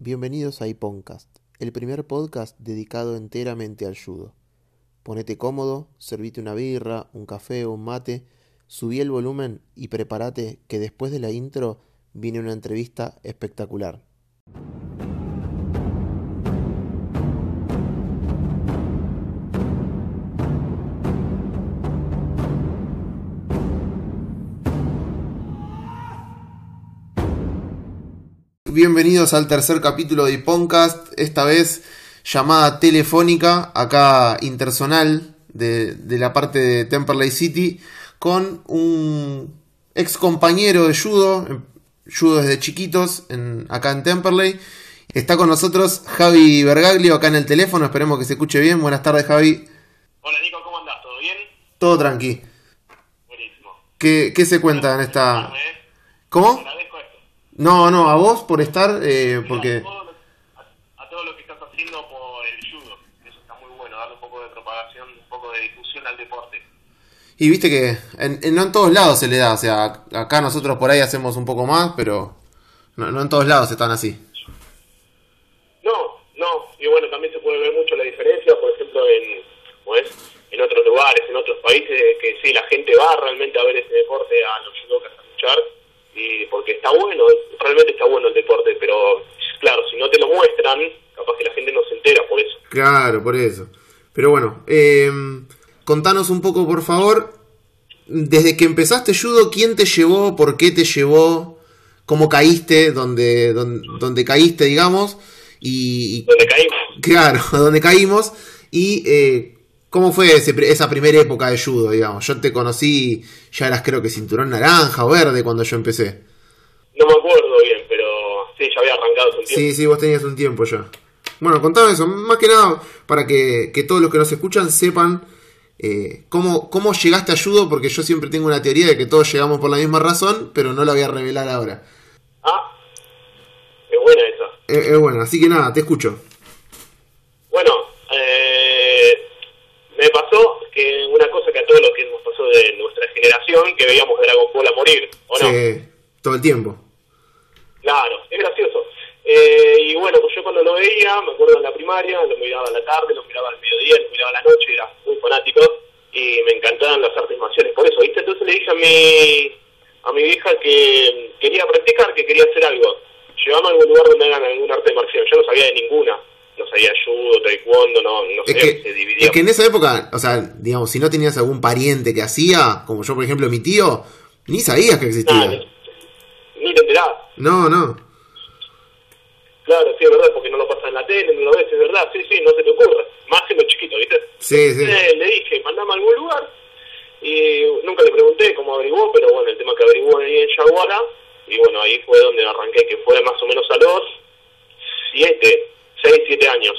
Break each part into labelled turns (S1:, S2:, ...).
S1: Bienvenidos a iPoncast, el primer podcast dedicado enteramente al judo. Ponete cómodo, servite una birra, un café o un mate, subí el volumen y prepárate que después de la intro viene una entrevista espectacular. Bienvenidos al tercer capítulo de Podcast, esta vez llamada telefónica, acá intersonal de, de la parte de Temperley City, con un ex compañero de judo, judo desde chiquitos, en, acá en Temperley. Está con nosotros Javi Bergaglio acá en el teléfono, esperemos que se escuche bien. Buenas tardes Javi.
S2: Hola Nico, ¿cómo andás? ¿Todo bien?
S1: Todo tranqui.
S2: Buenísimo.
S1: ¿Qué, qué se cuenta en esta... ¿Cómo? No, no, a vos por estar, eh, porque...
S2: A todo, lo, a, todo lo que estás haciendo por el judo. Eso está muy bueno, darle un poco de propagación, un poco de difusión al deporte.
S1: Y viste que en, en- no en todos lados se le da, o sea, acá nosotros por ahí hacemos un poco más, pero no, no en todos lados están así.
S2: No, no. Y bueno, también se puede ver mucho la diferencia, por ejemplo, en otros lugares, en otros países, que sí, la gente va realmente a ver ese deporte, a los judocas a luchar, y porque está bueno, realmente está bueno el deporte, pero claro, si no te lo muestran, capaz que la gente no se entera por eso.
S1: Claro, por eso. Pero bueno, eh, contanos un poco, por favor, desde que empezaste judo, ¿quién te llevó? ¿Por qué te llevó? ¿Cómo caíste? ¿Dónde, dónde, dónde caíste, digamos? Y,
S2: Donde caímos.
S1: claro, ¿dónde caímos? Y eh, ¿cómo fue ese esa primera época de judo, digamos? Yo te conocí, ya eras creo que cinturón naranja o verde cuando yo empecé.
S2: No me acuerdo bien, pero sí, ya había arrancado hace un tiempo.
S1: Sí, sí, vos tenías un tiempo ya. Bueno, contame eso, más que nada para que, que todos los que nos escuchan sepan eh, cómo, cómo llegaste a judo, porque yo siempre tengo una teoría de que todos llegamos por la misma razón, pero no la voy a revelar ahora.
S2: Ah, es buena esa.
S1: Eh, eh, bueno, así que nada, te escucho.
S2: Bueno, me pasó que una cosa que a todos los que nos pasó de nuestra generación, que veíamos Dragon Ball a morir, ¿o no?
S1: Sí, todo el tiempo.
S2: Claro, es gracioso. Eh, y bueno, pues yo cuando lo veía, me acuerdo en la primaria, lo miraba a la tarde, lo miraba al mediodía, lo miraba a la noche, era muy fanático y me encantaban las artes marciales por eso, ¿viste? Entonces le dije a mi, a mi hija que quería practicar, que quería hacer algo. Llevamos a algún lugar donde hagan algún arte marcial. Yo no sabía de ninguna. No sabía judo, taekwondo, no, no
S1: Es
S2: sabía
S1: que,
S2: que se dividía.
S1: es que en esa época, o sea, digamos, si no tenías algún pariente que hacía, como yo, por ejemplo, mi tío, ni sabías que existía.
S2: ni, ni te enterabas.
S1: No, no.
S2: Claro, sí, es verdad, porque no lo pasa en la tele, no lo ves, es verdad, sí, sí, no se te ocurre. Más siendo chiquito, ¿viste?
S1: Sí, sí.
S2: Eh, le dije, mandame a algún lugar. Y nunca le pregunté cómo averiguó, pero bueno, el tema que averiguó ahí en Yaguara. Y bueno, ahí fue donde arranqué, que fue más o menos a los siete, seis, siete años.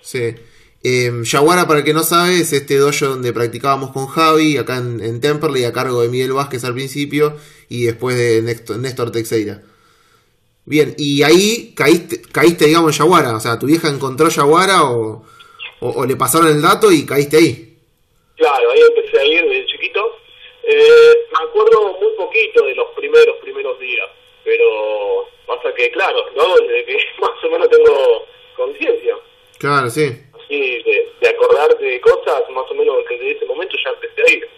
S1: Sí. Eh, Yaguara, para el que no sabe, es este dojo donde practicábamos con Javi, acá en, en Temperley, a cargo de Miguel Vázquez al principio, y después de Néstor, Néstor Teixeira. Bien, y ahí caíste, caíste, digamos, en Yaguara, o sea, tu vieja encontró Yaguara o, o, o le pasaron el dato y caíste ahí.
S2: Claro, ahí empecé a ir desde chiquito. Eh, me acuerdo muy poquito de los primeros, primeros días. Pero pasa que, claro, hago desde que más o menos tengo conciencia.
S1: Claro, sí.
S2: así de, de acordarte de cosas, más o menos desde ese momento ya empecé a ir.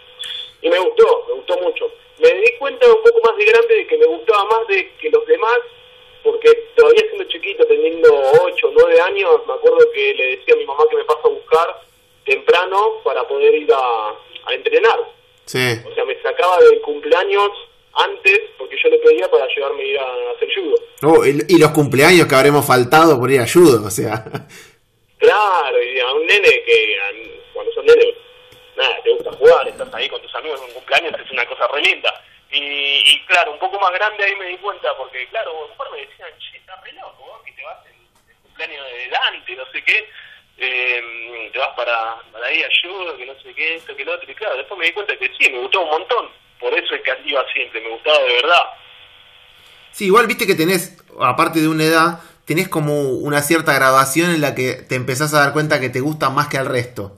S2: Y me gustó, me gustó mucho. Me di cuenta un poco más de grande de que me gustaba más de que los demás, porque todavía siendo chiquito, teniendo 8 o 9 años, me acuerdo que le decía a mi mamá que me pasa a buscar temprano para poder ir a, a entrenar.
S1: Sí.
S2: O sea, me sacaba del cumpleaños antes, porque yo le pedía para llevarme a ir a hacer judo.
S1: Oh, y, y los cumpleaños que habremos faltado por ir a judo, o sea.
S2: Claro, y a un nene que a- cuando son nene, nada, te gusta jugar, estás ahí con tus amigos en un cumpleaños, es una cosa re linda. Y, y claro, un poco más grande ahí me di cuenta, porque claro, a lo mejor me decían, che, estás re loco, vos que te vas en el cumpleaños de Dante, no sé qué, eh, te vas para, para ahí a judo, que no sé qué, esto, que lo otro, y claro, después me di cuenta que sí, me gustó un montón, por eso es que iba siempre, me gustaba de verdad.
S1: Sí, igual viste que tenés, aparte de una edad, tenés como una cierta graduación en la que te empezás a dar cuenta que te gusta más que al resto.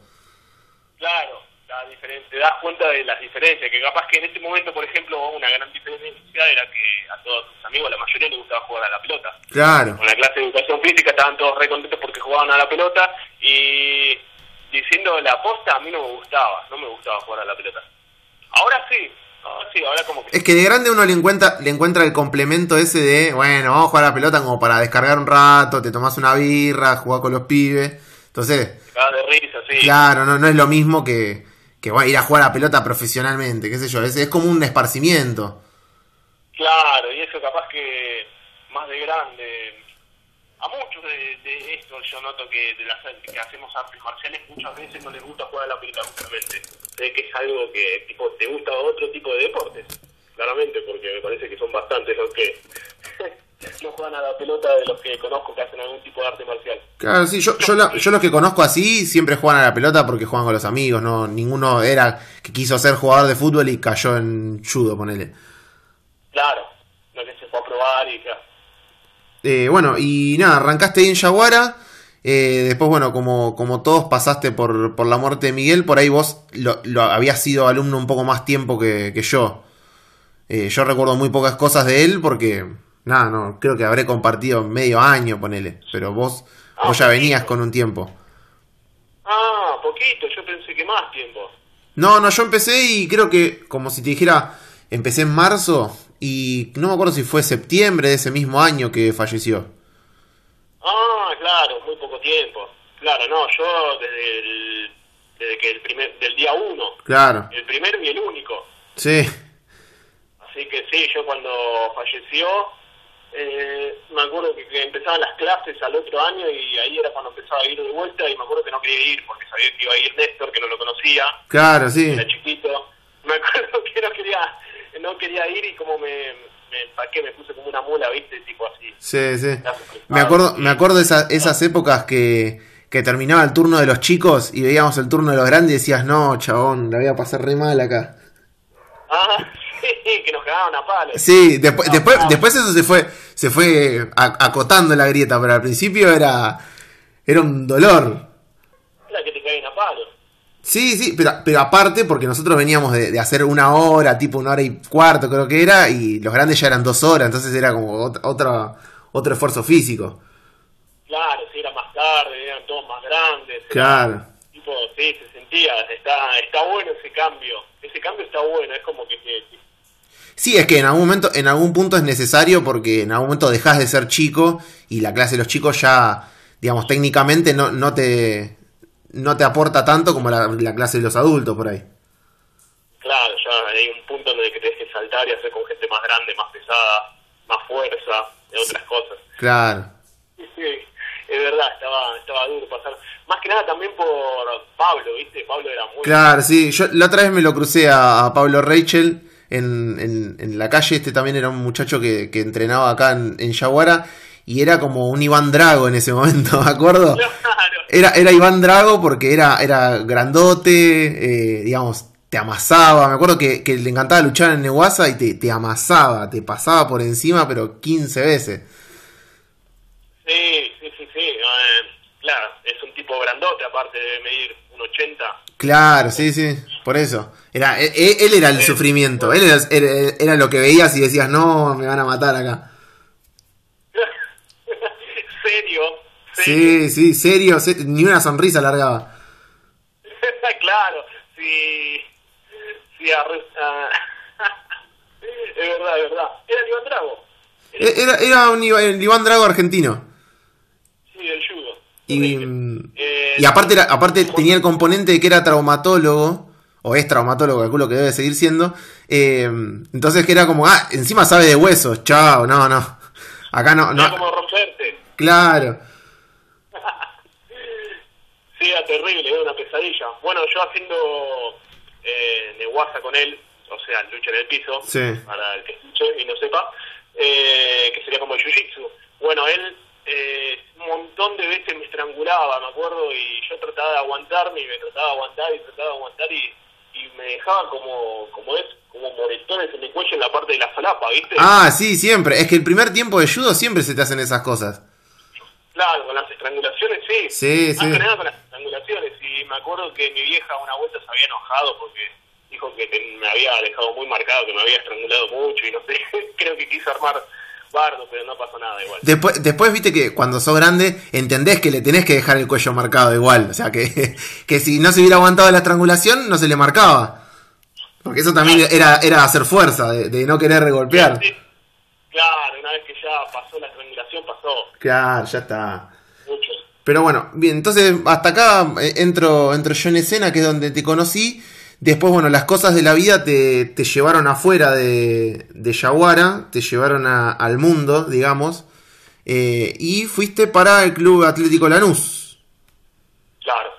S2: Claro, la edad das cuenta de las diferencias, que capaz que en este momento, por ejemplo, una gran diferencia era que a todos tus amigos, la mayoría les gustaba jugar a la pelota.
S1: Claro.
S2: Con la clase de educación física estaban todos re contentos porque jugaban a la pelota y diciendo la aposta a mí no me gustaba, no me gustaba jugar a la pelota. Ahora sí, ahora sí, ahora como que...
S1: Es que de grande uno le encuentra, le encuentra el complemento ese de, bueno, vamos a jugar a la pelota como para descargar un rato, te tomas una birra, jugar con los pibes. Entonces,
S2: Cagás de risa, sí.
S1: claro, no, no es lo mismo que, que bueno, ir a jugar a la pelota profesionalmente, qué sé yo, es, es como un esparcimiento.
S2: Claro, y eso capaz que más de grande. A muchos de, de esto yo noto que de las que hacemos artes marciales muchas veces no les gusta jugar a la pelota justamente. Sé que es algo que tipo te gusta otro tipo de deportes, claramente, porque me parece que son bastantes los que no juegan a la pelota de los que conozco que hacen algún tipo de arte marcial.
S1: Claro, sí, yo, yo, la- yo los que conozco así siempre juegan a la pelota porque juegan con los amigos, no ninguno era que quiso ser jugador de fútbol y cayó en judo, ponele.
S2: Claro, no que se fue a probar y ya.
S1: Eh, bueno, y nada, arrancaste ahí en Yaguara. eh, después, bueno, como, como todos pasaste por, por la muerte de Miguel, por ahí vos lo, lo habías sido alumno un poco más tiempo que, que yo. Eh, yo recuerdo muy pocas cosas de él porque, nada, no, creo que habré compartido medio año, ponele. Pero vos,
S2: Ah,
S1: vos ya
S2: poquito.
S1: venías con un tiempo.
S2: Ah, poquito, yo pensé que más tiempo.
S1: No, no, yo empecé y creo que, como si te dijera, empecé en marzo y no me acuerdo si fue septiembre de ese mismo año que falleció.
S2: Ah, claro, muy poco tiempo. Claro, no, yo desde el, desde que el primer, del día uno,
S1: Claro,
S2: el primero y el único.
S1: sí,
S2: Así que sí, yo cuando falleció, eh, me acuerdo que, que empezaban las clases al otro año y ahí era cuando empezaba a ir de vuelta y me acuerdo que no quería ir porque sabía que iba a ir Néstor, que no lo conocía,
S1: claro, sí.
S2: era chiquito. Me acuerdo que no quería, no quería ir y como me, me empaqué, me puse como una mula, viste, tipo así.
S1: Sí, sí. Me acuerdo, me acuerdo de esa- esas épocas que, que terminaba el turno de los chicos y veíamos el turno de los grandes y decías, no, chabón, la voy a pasar re mal acá.
S2: Ah, sí, que nos cagaban a palos.
S1: Sí, después,
S2: No,
S1: después,
S2: no.
S1: después eso se fue, se fue acotando la grieta, pero al principio era, era un dolor.
S2: Era que te caguen a palos.
S1: Sí, sí, pero, pero aparte porque nosotros veníamos de, de hacer una hora, tipo una hora y cuarto creo que era, y los grandes ya eran dos horas, entonces era como ot- otra, otro esfuerzo físico.
S2: Claro, si era más tarde, eran todos más grandes. era
S1: Claro.
S2: Tipo, sí, se sentía, está, está bueno ese cambio. Ese cambio está bueno, es como que te,
S1: Sí, es que en algún momento, en algún punto es necesario porque en algún momento dejas de ser chico y la clase de los chicos ya, digamos, técnicamente no, no te no te aporta tanto como la, la clase de los adultos por ahí.
S2: claro, ya hay un punto en el que tenés que saltar y hacer con gente más grande, más pesada, más fuerza, y otras cosas.
S1: Claro.
S2: Sí, es verdad, estaba, estaba duro pasar. Más que nada también por Pablo, ¿viste? Pablo era muy...
S1: Claro, sí. Yo la otra vez me lo crucé a, a Pablo Rachel en, en, en la calle. Este también era un muchacho que, que entrenaba acá en, en Yaguara y era como un Iván Drago en ese momento, ¿me acuerdo? Era, era Iván Drago porque era, era grandote, eh, digamos, te amasaba. Me acuerdo que, que le encantaba luchar en Neguasa y te, te amasaba, te pasaba por encima, pero 15 veces.
S2: sí, sí, sí, sí. eh, claro, es un tipo grandote, aparte de medir un 80.
S1: Claro, sí, sí, por eso. Era, él, él era el sufrimiento, él era, era- era lo que veías y decías, no, me van a matar acá.
S2: serio, serio.
S1: Sí, sí, serio, se- ni una sonrisa largaba.
S2: claro, si... si arre- ah, es verdad, es verdad. Era el Iván Drago.
S1: E- Era, era un el Iván Drago argentino.
S2: Sí, del judo.
S1: Y,
S2: Correcto. Eh,
S1: y aparte, era, aparte tenía el componente de que era traumatólogo, o es traumatólogo, calculo que debe seguir siendo. eh, entonces que era como, ah, encima sabe de huesos, chao, no, no. Acá no,
S2: era
S1: no.
S2: como romperte.
S1: Claro.
S2: Sí, era terrible, era una pesadilla. Bueno, yo haciendo eh, neguaza con él, o sea, lucha en el piso,
S1: Sí.
S2: para el que escuche y no sepa, eh, que sería como el jiu-jitsu. Bueno, él eh, un montón de veces me estrangulaba, me acuerdo, y yo trataba de aguantarme y me trataba de aguantar y trataba de aguantar y, y me dejaba como, como es, como moretones en el cuello en la parte de la solapa, ¿viste?
S1: Ah, sí, siempre. Es que el primer tiempo de judo siempre se te hacen esas cosas.
S2: Claro, con las estrangulaciones sí.
S1: Sí,
S2: Más
S1: sí.
S2: que nada con las acuerdo que mi vieja una vuelta se había enojado porque dijo que te- me había dejado muy marcado, que me había estrangulado mucho y no sé, creo que quiso armar bardo, pero no pasó nada igual.
S1: Después, después viste que cuando sos grande entendés que le tenés que dejar el cuello marcado igual. O sea, que, que si no se hubiera aguantado la estrangulación, no se le marcaba. Porque eso también era, era hacer fuerza, de, de no querer regolpear.
S2: Sí, Claro, una vez que ya pasó la estrangulación, pasó
S1: Claro, ya está. Pero bueno, bien, entonces hasta acá eh, entro, entro yo en escena, que es donde te conocí. Después, bueno, las cosas de la vida te, te llevaron afuera de, de Yaguara, te llevaron a- al mundo, digamos. eh, y fuiste para el Club Atlético Lanús.
S2: Claro.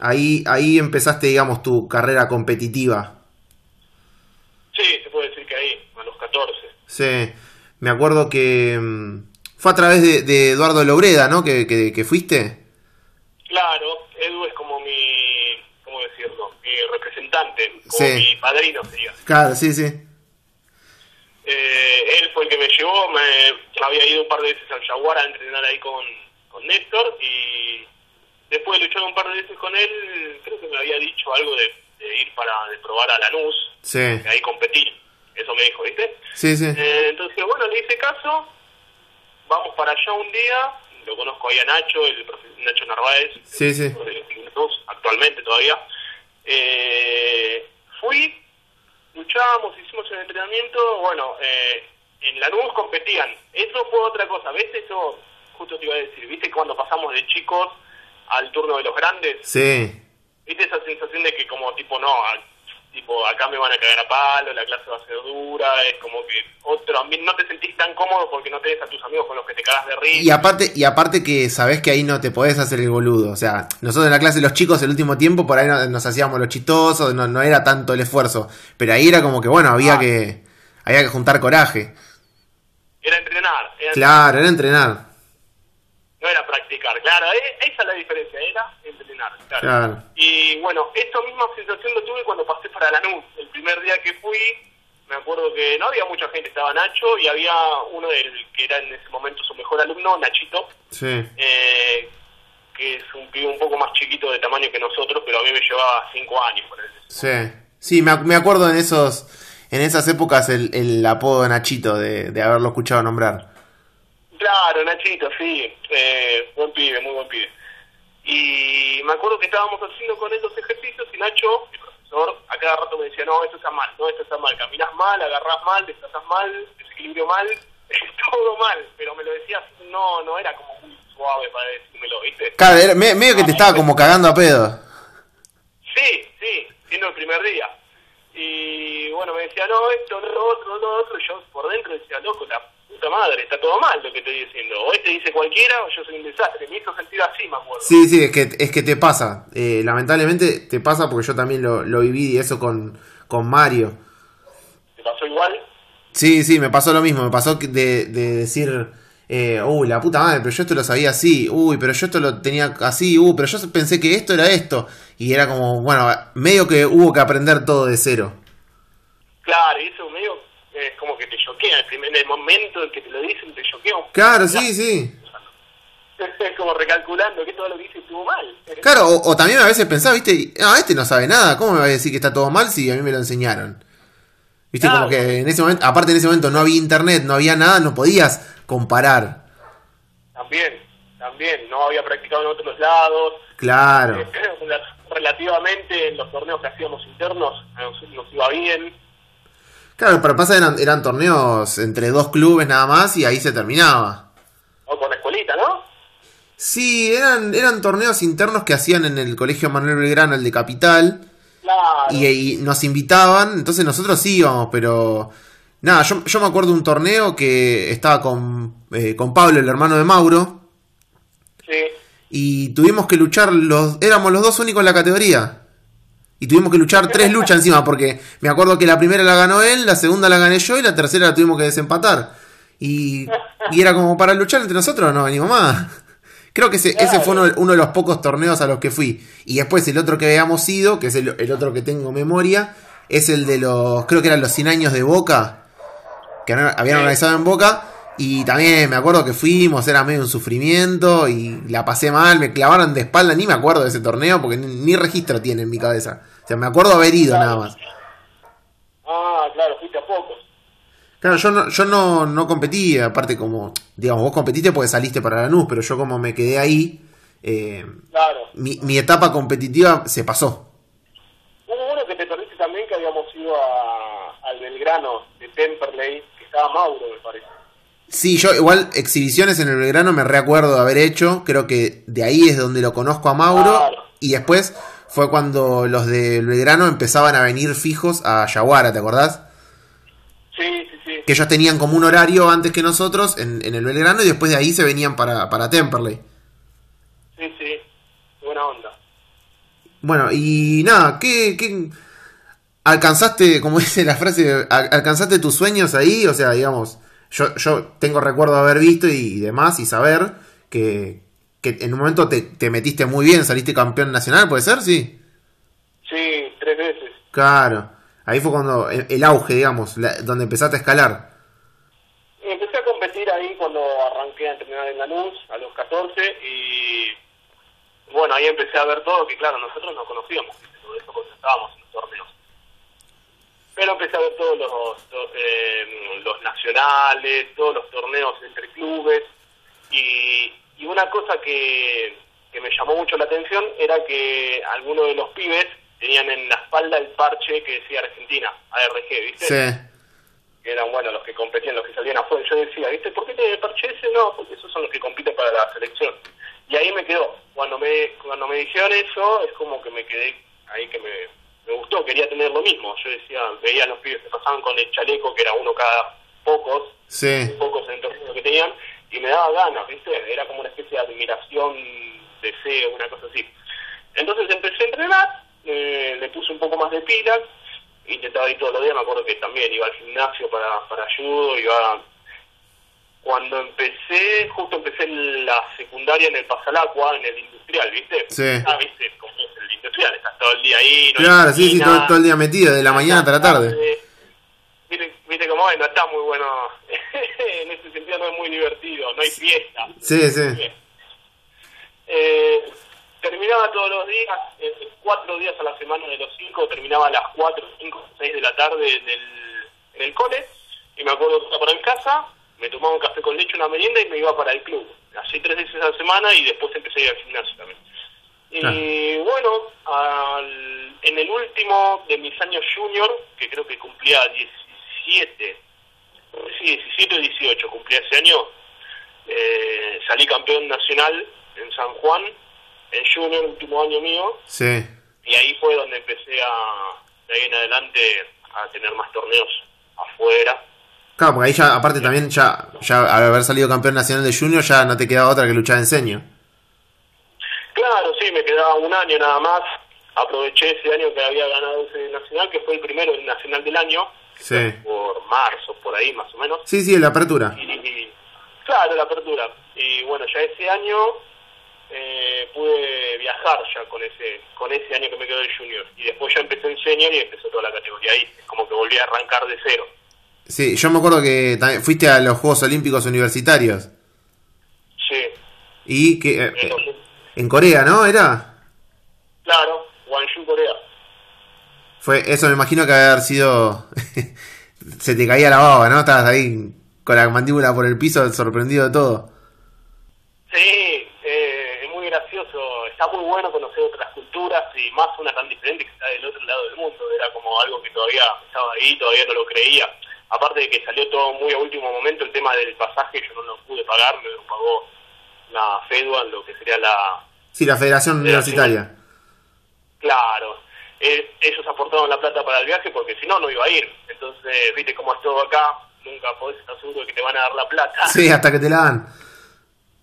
S1: Ahí, ahí empezaste, digamos, tu carrera competitiva.
S2: Sí, se puede decir que ahí, a los 14.
S1: Sí, me acuerdo que mm, fue a través de, de Eduardo Lobreda, ¿no? Que, que, que fuiste.
S2: Claro, Edu es como mi, ¿cómo decirlo? Mi representante, como
S1: Sí.
S2: mi padrino sería.
S1: Claro, sí, sí.
S2: Eh, él fue el que me llevó, me había ido un par de veces al Jaguar a entrenar ahí con, con Néstor y después de luchar un par de veces con él, creo que me había dicho algo de, de ir para de probar a Lanús,
S1: Sí,
S2: ahí competir, eso me dijo, ¿viste?
S1: sí, sí.
S2: Eh, entonces, bueno, le hice caso, vamos para allá un día, lo conozco ahí a Nacho, el Nacho Narváez,
S1: Sí, sí.
S2: de actualmente todavía. Eh, fui, luchamos, hicimos el entrenamiento, bueno, eh, en Lanús competían. Eso fue otra cosa, ¿ves? Eso justo te iba a decir, ¿viste? Cuando pasamos de chicos al turno de los grandes,
S1: Sí,
S2: ¿viste esa sensación de que como tipo, no, tipo, acá me van a cagar a palo, la clase va a ser dura, es como que otro ambiente, no te sentís tan cómodo porque no tenés a tus amigos con los que te cagas de risa.
S1: Y aparte, y aparte que sabés que ahí no te podés hacer el boludo. O sea, nosotros en la clase los chicos el último tiempo por ahí no- nos hacíamos los chistosos, no, no era tanto el esfuerzo. Pero ahí era como que bueno, había
S2: Ah.
S1: que. Había que juntar coraje.
S2: Era entrenar, era
S1: Claro, era entrenar.
S2: No era practicar, claro, e- esa es la diferencia, era entrenar, claro.
S1: Claro.
S2: Y bueno, esta misma sensación lo tuve cuando pasé para Lanús. El primer día que fui, me acuerdo que no había mucha gente, estaba Nacho y había uno del que era en ese momento su mejor alumno, Nachito,
S1: Sí.
S2: eh, que es un pibe un poco más chiquito de tamaño que nosotros, pero a mí me llevaba cinco años por él.
S1: Sí. Sí, me, ac- me acuerdo en esos. En esas épocas el, el apodo de Nachito de, de haberlo escuchado nombrar.
S2: Claro, Nachito, sí, eh, buen pibe, muy buen pibe. Y me acuerdo que estábamos haciendo con él los ejercicios y Nacho, el profesor, a cada rato me decía, no, esto está mal, no, esto está mal, caminás mal, agarrás mal, desplazás mal, desequilibrio mal, todo mal, pero me lo decía, así, no, no era como muy suave para decírmelo, ¿viste?
S1: Claro, era me- medio que te estaba como cagando a pedo.
S2: Sí, sí, siendo el primer día. Y bueno, me decía, no, esto, lo otro, lo otro, y yo por dentro decía, loco, la puta madre, está todo mal lo que estoy diciendo. O este dice cualquiera o yo soy un desastre. Me hizo sentir así, me acuerdo.
S1: Sí, sí, es que, es que te pasa. Eh, lamentablemente te pasa porque yo también lo, lo viví y eso con, con Mario.
S2: ¿Te pasó igual?
S1: Sí, sí, me pasó lo mismo. Me pasó de, de decir, eh, uy, la puta madre, pero yo esto lo sabía así. Uy, pero yo esto lo tenía así. Uy, pero yo pensé que esto era esto. Y era como, bueno, medio que hubo que aprender todo de cero.
S2: Claro, y eso medio eh, es como que te choquea. En el momento en que te lo dicen, te choquea un
S1: Claro, sí, sí.
S2: Es como recalculando que todo lo que hice estuvo mal.
S1: Claro, o, o también a veces pensaba, viste, ah, este no sabe nada. ¿Cómo me va a decir que está todo mal si a mí me lo enseñaron? Viste, como que en ese momento, aparte en ese momento no había internet, no había nada, no podías comparar.
S2: También, también. No había practicado en otros lados.
S1: Claro.
S2: Eh, relativamente en los torneos que hacíamos internos nos, nos iba bien.
S1: Claro, pero pasa eran, eran torneos entre dos clubes nada más y ahí se terminaba.
S2: O con la escuelita, ¿no?
S1: Sí, eran, eran torneos internos que hacían en el colegio Manuel Belgrano, el de Capital,
S2: Claro.
S1: y, y nos invitaban, entonces nosotros sí íbamos, pero nada, yo, yo me acuerdo de un torneo que estaba con, eh, con Pablo, el hermano de Mauro,
S2: Sí.
S1: y tuvimos que luchar, los éramos los dos únicos en la categoría. Y tuvimos que luchar tres luchas encima, porque me acuerdo que la primera la ganó él, la segunda la gané yo y la tercera la tuvimos que desempatar. Y, y era como para luchar entre nosotros, no venimos más. Creo que ese, ese fue uno, uno de los pocos torneos a los que fui. Y después el otro que habíamos ido, que es el, el otro que tengo memoria, es el de los, creo que eran los 100 años de Boca, que habían organizado en Boca. Y también me acuerdo que fuimos, era medio un sufrimiento y la pasé mal, me clavaron de espalda, ni me acuerdo de ese torneo porque ni, ni registro tiene en mi cabeza. O sea, me acuerdo haber ido
S2: Claro.
S1: nada más.
S2: Ah, claro, fuiste a pocos.
S1: Claro, yo no, yo no, no competí, aparte como, digamos, vos competiste porque saliste para Lanús, pero yo como me quedé ahí, eh,
S2: Claro.
S1: mi, mi etapa competitiva se pasó.
S2: Hubo uno que te perdiste también que habíamos ido a, al Belgrano de Temperley, que estaba Mauro, me parece.
S1: Sí, yo igual exhibiciones en el Belgrano me recuerdo de haber hecho, creo que de ahí es donde lo conozco a Mauro,
S2: Claro.
S1: y después fue cuando los del Belgrano empezaban a venir fijos a Yaguara, ¿te acordás?
S2: Sí, sí, sí.
S1: Que ellos tenían como un horario antes que nosotros en, en el Belgrano y después de ahí se venían para, para Temperley.
S2: Sí, sí. Buena onda.
S1: Bueno, y nada, ¿qué, qué alcanzaste, como dice la frase, al- alcanzaste tus sueños ahí? O sea, digamos, yo, yo tengo recuerdo de haber visto y demás y saber que, que en un momento te, te metiste muy bien, saliste campeón nacional, ¿puede ser? Sí.
S2: Sí, tres veces.
S1: Claro. Ahí fue cuando el, el auge, digamos, la- donde empezaste a escalar.
S2: Empecé a competir ahí cuando arranqué a entrenar en Lanús, a los 14, y bueno, ahí empecé a ver todo, que claro, nosotros no conocíamos todo eso cuando estábamos en los torneos. Pero empecé a ver todos los, to- eh, los nacionales, todos los torneos entre clubes, y, y una cosa que, que me llamó mucho la atención era que algunos de los pibes tenían en la espalda el parche que decía Argentina, ARG, ¿viste?
S1: Sí.
S2: que eran bueno los que competían, los que salían afuera. Yo decía, ¿viste? ¿Por qué tiene el parche ese? No, porque esos son los que compiten para la selección. Y ahí me quedó. Cuando me cuando me dijeron eso, es como que me quedé ahí que me, me gustó, quería tener lo mismo. Yo decía, veía a los pibes que pasaban con el chaleco, que era uno cada pocos,
S1: Sí.
S2: pocos en el que tenían, y me daba ganas, ¿viste? Era como una especie de admiración, deseo, una cosa así. Entonces empecé a entrenar, eh, le puse un poco más de pilas, intentaba ir todos los días, me acuerdo que también iba al gimnasio para, para judo, iba... Cuando empecé, justo empecé la secundaria en el Pasalacua, en el industrial, ¿viste?
S1: Sí.
S2: Ah, ¿viste? Como es el industrial, estás todo el día ahí, no
S1: Claro, sí, sí, todo, todo el día metido, de la mañana hasta la tarde.
S2: Viste, viste cómo es, no está muy bueno. en ese sentido no es muy divertido, no hay fiesta.
S1: Sí, sí.
S2: Eh, terminaba todos los días, eh, cuatro días a la semana de los cinco, terminaba a las cuatro, cinco, seis de la tarde en el, en el cole, y me acuerdo que iba para mi casa, me tomaba un café con leche, una merienda y me iba para el club. Así tres veces a la semana y después empecé a ir al gimnasio también. Y bueno, al- en el último de mis años junior, que creo que cumplía 17, sí, 17 o 18 cumplía ese año, eh, salí campeón nacional en San Juan, en junior, último año mío,
S1: Sí.
S2: y ahí fue donde empecé a, de ahí en adelante, a tener más torneos afuera.
S1: Claro, porque ahí ya, aparte también, ya, ya al haber salido campeón nacional de junior, ya no te quedaba otra que luchar en seño.
S2: Claro, sí, me quedaba un año nada más. Aproveché ese año que había ganado ese nacional, que fue el primero el nacional del año,
S1: Sí.
S2: por marzo, por ahí más o menos.
S1: Sí, sí, la apertura.
S2: Y, y- claro, la apertura. Y bueno, ya ese año eh, pude viajar ya con ese con ese año que me quedó de junior. Y después ya empecé en senior y empezó toda la categoría ahí. Es como que volví a arrancar de cero.
S1: Sí, yo me acuerdo que también fuiste a los Juegos Olímpicos Universitarios.
S2: Sí.
S1: Y que... eh, en Corea, ¿no? ¿Era?
S2: claro, Gwangju, Corea.
S1: Fue, eso me imagino que haber sido... Se te caía la baba, ¿no? Estabas ahí con la mandíbula por el piso, sorprendido de todo.
S2: Sí, eh, es muy gracioso. Está muy bueno conocer otras culturas y más una tan diferente que está del otro lado del mundo. Era como algo que todavía estaba ahí, todavía no lo creía. Aparte de que salió todo muy a último momento, el tema del pasaje yo no lo pude pagar, me lo pagó la FEDUAN, lo que sería la...
S1: Sí, la Federación Universitaria.
S2: Claro, eh, ellos aportaron la plata para el viaje porque si no, no iba a ir. Entonces, viste cómo es todo acá, nunca podés estar seguro de que te van a dar la plata.
S1: Sí, hasta que te la dan.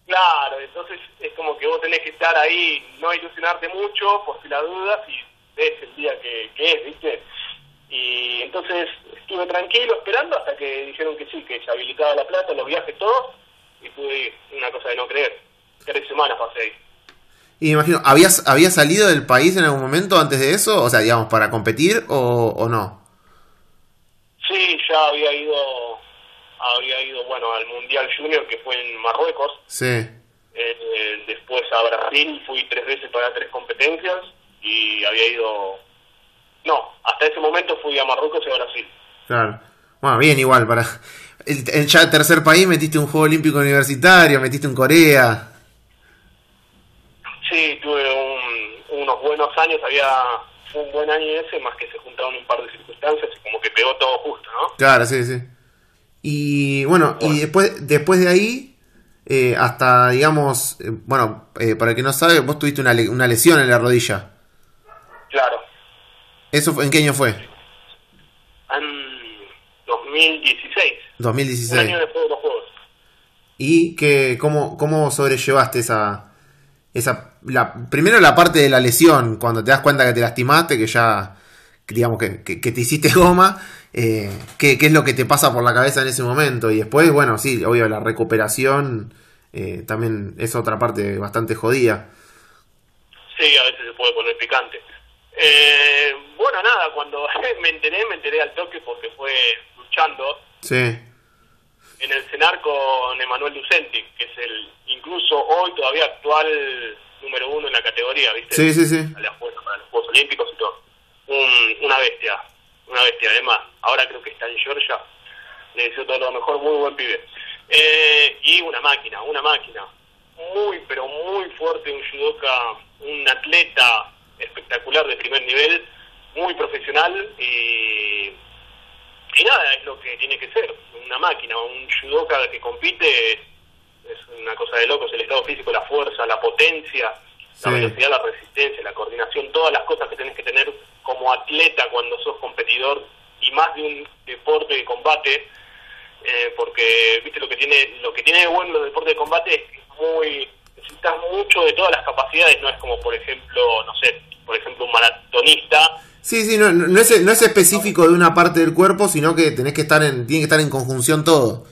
S2: Claro, entonces es como que vos tenés que estar ahí, no ilusionarte mucho por si las dudas y ves el día que, que es, ¿viste? Y entonces estuve tranquilo esperando hasta que dijeron que sí, que se habilitaba la plata, los viajes, todo, y pude ir, una cosa de no creer. Tres semanas pasé ahí.
S1: Y me imagino, ¿habías, ¿habías salido del país en algún momento antes de eso? O sea, digamos, para competir o, o no.
S2: Sí, ya había ido, había ido, bueno, al Mundial Junior que fue en Marruecos.
S1: Sí.
S2: Eh, después a Brasil fui tres veces para tres competencias y había ido... No, hasta ese momento fui a Marruecos y a Brasil.
S1: Claro. Bueno, bien igual, para... El, el ya tercer país metiste un Juego Olímpico Universitario, metiste un Corea.
S2: Sí, tuve un- unos buenos años, había un buen año ese, más que se juntaron un par de circunstancias y como que pegó todo justo, ¿no?
S1: Claro, sí, sí. Y bueno,
S2: Bueno.
S1: y después, después de ahí, eh, hasta, digamos, eh, bueno, eh, para el que no sabe, vos tuviste una, le- una lesión en la rodilla.
S2: Claro.
S1: ¿Eso fue- en qué año fue?
S2: En 2016, un
S1: 2016.
S2: año después de los Juegos.
S1: ¿Y que, cómo, cómo sobrellevaste esa, esa la, primero la parte de la lesión, cuando te das cuenta que te lastimaste, que ya, digamos, que, que, que te hiciste goma, eh, ¿qué, qué es lo que te pasa por la cabeza en ese momento? Y después, bueno, sí, obvio, la recuperación eh, también es otra parte bastante jodida.
S2: Sí, a veces se puede poner picante. Eh, bueno, nada, cuando me enteré, me enteré al toque porque fue luchando
S1: Sí,
S2: en el CENAR con Emanuel Lucenti, que es el incluso hoy todavía actual número uno en la categoría, ¿viste?
S1: sí, sí, sí.
S2: A para los Juegos Olímpicos y todo. Un- una bestia, una bestia. Además, ahora creo que está en Georgia. Le deseo todo lo mejor, muy buen pibe. Eh, y una máquina, una máquina. Muy, pero muy fuerte, un judoka, un atleta espectacular de primer nivel, muy profesional y, y nada, es lo que tiene que ser. Una máquina, un judoka que compite es una cosa de locos, el estado físico, la fuerza, la potencia,
S1: Sí.
S2: la velocidad, la resistencia, la coordinación, todas las cosas que tenés que tener como atleta cuando sos competidor y más de un deporte de combate, eh, porque viste lo que tiene lo que tiene de bueno los deportes de combate es que es muy necesitas mucho de todas las capacidades, no es como por ejemplo, no sé, por ejemplo un maratonista
S1: Sí, sí, no, no, no es, no es específico de una parte del cuerpo, sino que tenés que estar en, tiene que estar en conjunción todo.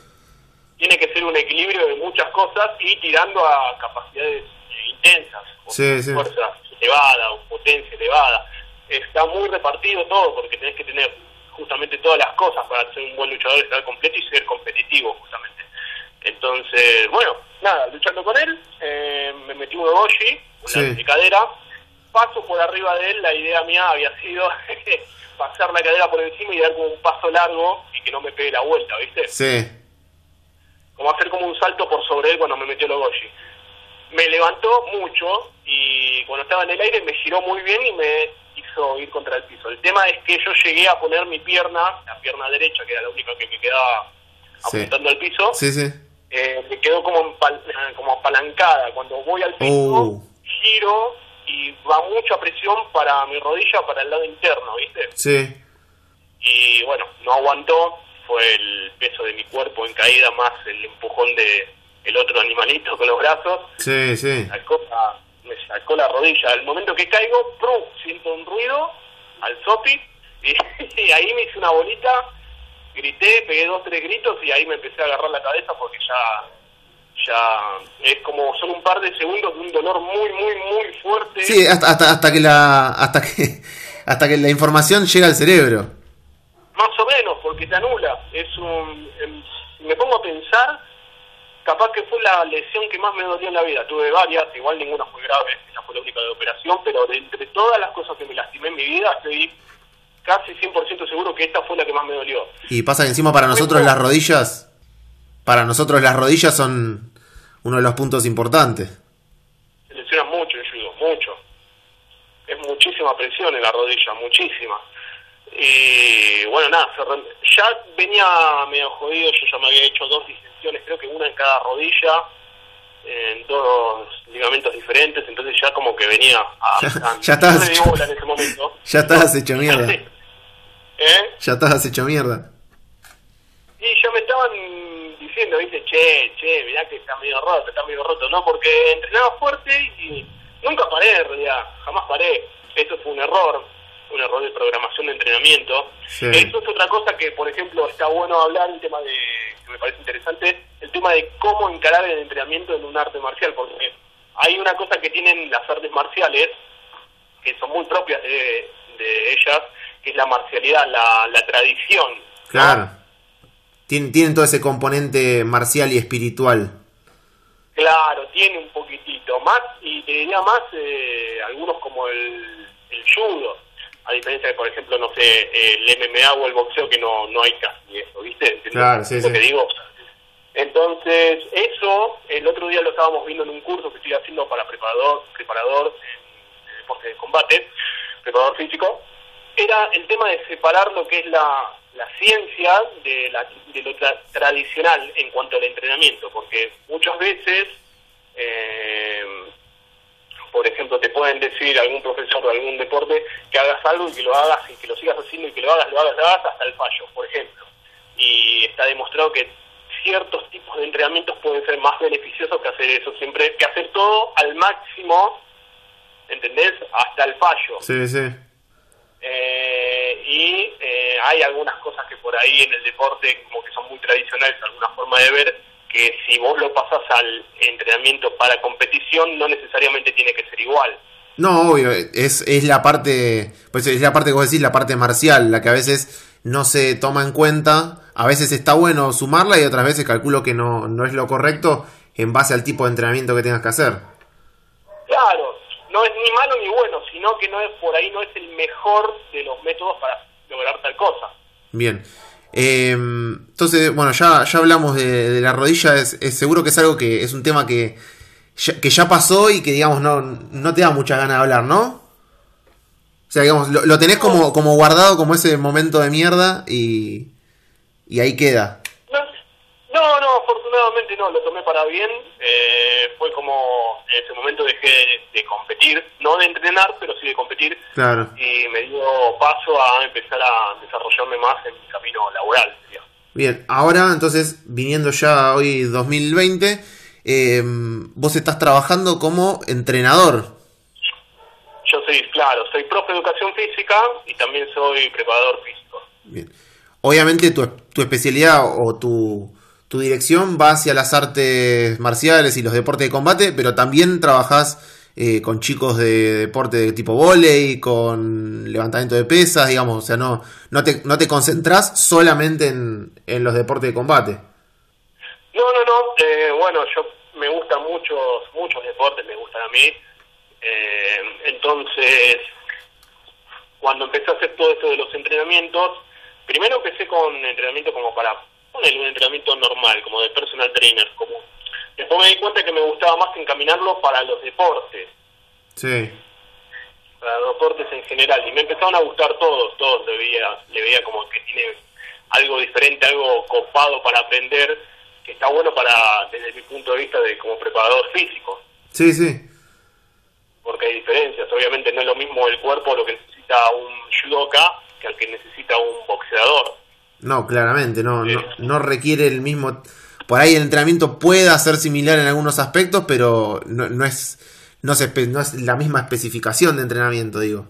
S2: Tiene que ser un equilibrio de muchas cosas y tirando a capacidades eh, intensas, o
S1: Sí, sí.
S2: fuerza elevada o potencia elevada. Está muy repartido todo porque tenés que tener justamente todas las cosas para ser un buen luchador, estar completo y ser competitivo justamente. Entonces, bueno, nada, luchando con él, eh, me metí un ogoshi, una
S1: Sí.
S2: de cadera, paso por arriba de él, la idea mía había sido pasar la cadera por encima y dar como un paso largo y que no me pegue la vuelta, ¿viste?
S1: Sí,
S2: como hacer como un salto por sobre él cuando me metió el Ogoshi. Me levantó mucho y cuando estaba en el aire me giró muy bien y me hizo ir contra el piso. El tema es que yo llegué a poner mi pierna, la pierna derecha, que era la única que me quedaba
S1: Sí.
S2: apuntando al piso,
S1: sí, sí.
S2: eh, me quedó como, empal- como apalancada. Cuando voy al piso,
S1: Oh.
S2: giro y va mucha presión para mi rodilla, para el lado interno, ¿viste?
S1: Sí,
S2: y bueno, no aguantó, fue el peso de mi cuerpo en caída más el empujón de el otro animalito con los brazos,
S1: sí, sí.
S2: sacó la- me sacó la rodilla. Al momento que caigo, ¡prum! siento un ruido al sopi y, y ahí me hice una bolita, grité, pegué dos, tres gritos y ahí me empecé a agarrar la cabeza porque ya ya es como son un par de segundos de un dolor muy muy muy fuerte
S1: Sí, hasta, hasta, hasta que la hasta que hasta que la información llega al cerebro.
S2: Más o menos, porque te anula. Es un. em, me pongo a pensar, capaz que fue la lesión que más me dolió en la vida. Tuve varias, igual ninguna fue grave, esa fue la única de operación, pero de entre todas las cosas que me lastimé en mi vida, estoy casi 100% seguro que esta fue la que más me dolió.
S1: Y pasa que encima para nosotros las rodillas, para nosotros las rodillas son uno de los puntos importantes.
S2: Se lesiona mucho en judo, mucho. Es muchísima presión en la rodilla, muchísima. Y bueno, nada, ya venía medio jodido, yo ya me había hecho dos distensiones, creo que una en cada rodilla, en dos ligamentos diferentes, entonces ya como que venía a...
S1: Ya- ya
S2: bola en ese momento.
S1: Ya estás hecho mierda.
S2: ¿Eh?
S1: Ya estás hecho mierda.
S2: Y ya me estaban diciendo, viste, che, che, mirá que está medio roto, está medio roto, ¿no? Porque entrenaba fuerte y nunca paré, en realidad, jamás paré. Eso fue un error, un error de programación de entrenamiento.
S1: Sí.
S2: Eso es otra cosa que, por ejemplo, está bueno hablar, el tema de, que me parece interesante, el tema de cómo encarar el entrenamiento en un arte marcial, porque hay una cosa que tienen las artes marciales, que son muy propias de, de ellas, que es la marcialidad, la, la tradición. ¿no?
S1: Claro. Tienen, tienen todo ese componente marcial y espiritual.
S2: Claro, tiene un poquitito más, y te diría más eh, algunos como el, el judo, a diferencia de, por ejemplo, no sé, el MMA o el boxeo, que no, no hay casi eso, ¿viste?
S1: Claro, sí,
S2: lo
S1: sí.
S2: que digo? Entonces, eso, el otro día lo estábamos viendo en un curso que estoy haciendo para preparador, preparador de, de deporte de combate, preparador físico, era el tema de separar lo que es la, la ciencia de, la, de lo tra- tradicional en cuanto al entrenamiento, porque muchas veces, eh, por ejemplo, te pueden decir algún profesor de algún deporte que hagas algo y que lo hagas y que lo sigas haciendo y que lo hagas, lo hagas, lo hagas hasta el fallo, por ejemplo. Y está demostrado que ciertos tipos de entrenamientos pueden ser más beneficiosos que hacer eso siempre, que hacer todo al máximo, ¿entendés? Hasta el fallo.
S1: Sí, sí.
S2: Eh, y eh, hay algunas cosas que por ahí en el deporte como que son muy tradicionales, alguna forma de ver, que si vos lo pasás al entrenamiento para competición no necesariamente tiene que ser igual.
S1: No, obvio, es, es la parte, pues es la parte que vos decís, la parte marcial, la que a veces no se toma en cuenta, a veces está bueno sumarla y otras veces calculo que no, no es lo correcto en base al tipo de entrenamiento que tengas que hacer.
S2: Claro, no es ni malo ni bueno, sino que no es por ahí no es el mejor de los métodos para lograr tal cosa.
S1: Bien. Eh, entonces, bueno, ya, ya hablamos de, la rodilla, es, es seguro que es algo que es un tema que ya, que ya pasó y que, digamos, no, no te da mucha gana de hablar, ¿no? O sea, digamos, lo, lo tenés como, como guardado como ese momento de mierda y, y ahí queda.
S2: No, no, afortunadamente no, lo tomé para bien. Eh, fue como en ese momento dejé de, de competir, no de entrenar, pero sí de competir.
S1: Claro.
S2: Y me dio paso a empezar a desarrollarme más en mi camino laboral. sería.
S1: Bien, ahora entonces, viniendo ya hoy 2020, eh, vos estás trabajando como entrenador.
S2: Yo soy, claro, soy profe de educación física y también soy preparador físico.
S1: Bien. Obviamente tu, tu especialidad o tu, tu dirección va hacia las artes marciales y los deportes de combate, pero también trabajás eh, con chicos de deporte de tipo volei, con levantamiento de pesas, digamos, o sea, no, no, te, no te concentrás solamente en, en los deportes de combate.
S2: No, no, no. eh, bueno, yo me gustan muchos, muchos deportes, me gustan a mí. Eh, entonces, cuando empecé a hacer todo esto de los entrenamientos, primero empecé con entrenamiento como para poner un entrenamiento normal, como de personal trainer común. Después me di cuenta que me gustaba más encaminarlo para los deportes,
S1: Sí,
S2: para los deportes en general, y me empezaron a gustar todos, todos le veía, le veía como que tiene algo diferente, algo copado para aprender, que está bueno para, desde mi punto de vista de como preparador físico,
S1: sí, sí.
S2: porque hay diferencias, obviamente no es lo mismo el cuerpo lo que necesita un judoka que al que necesita un boxeador.
S1: No, claramente, no, no, no requiere el mismo... Por ahí el entrenamiento pueda ser similar en algunos aspectos, pero no, no es, no, se no es la misma especificación de entrenamiento, digo.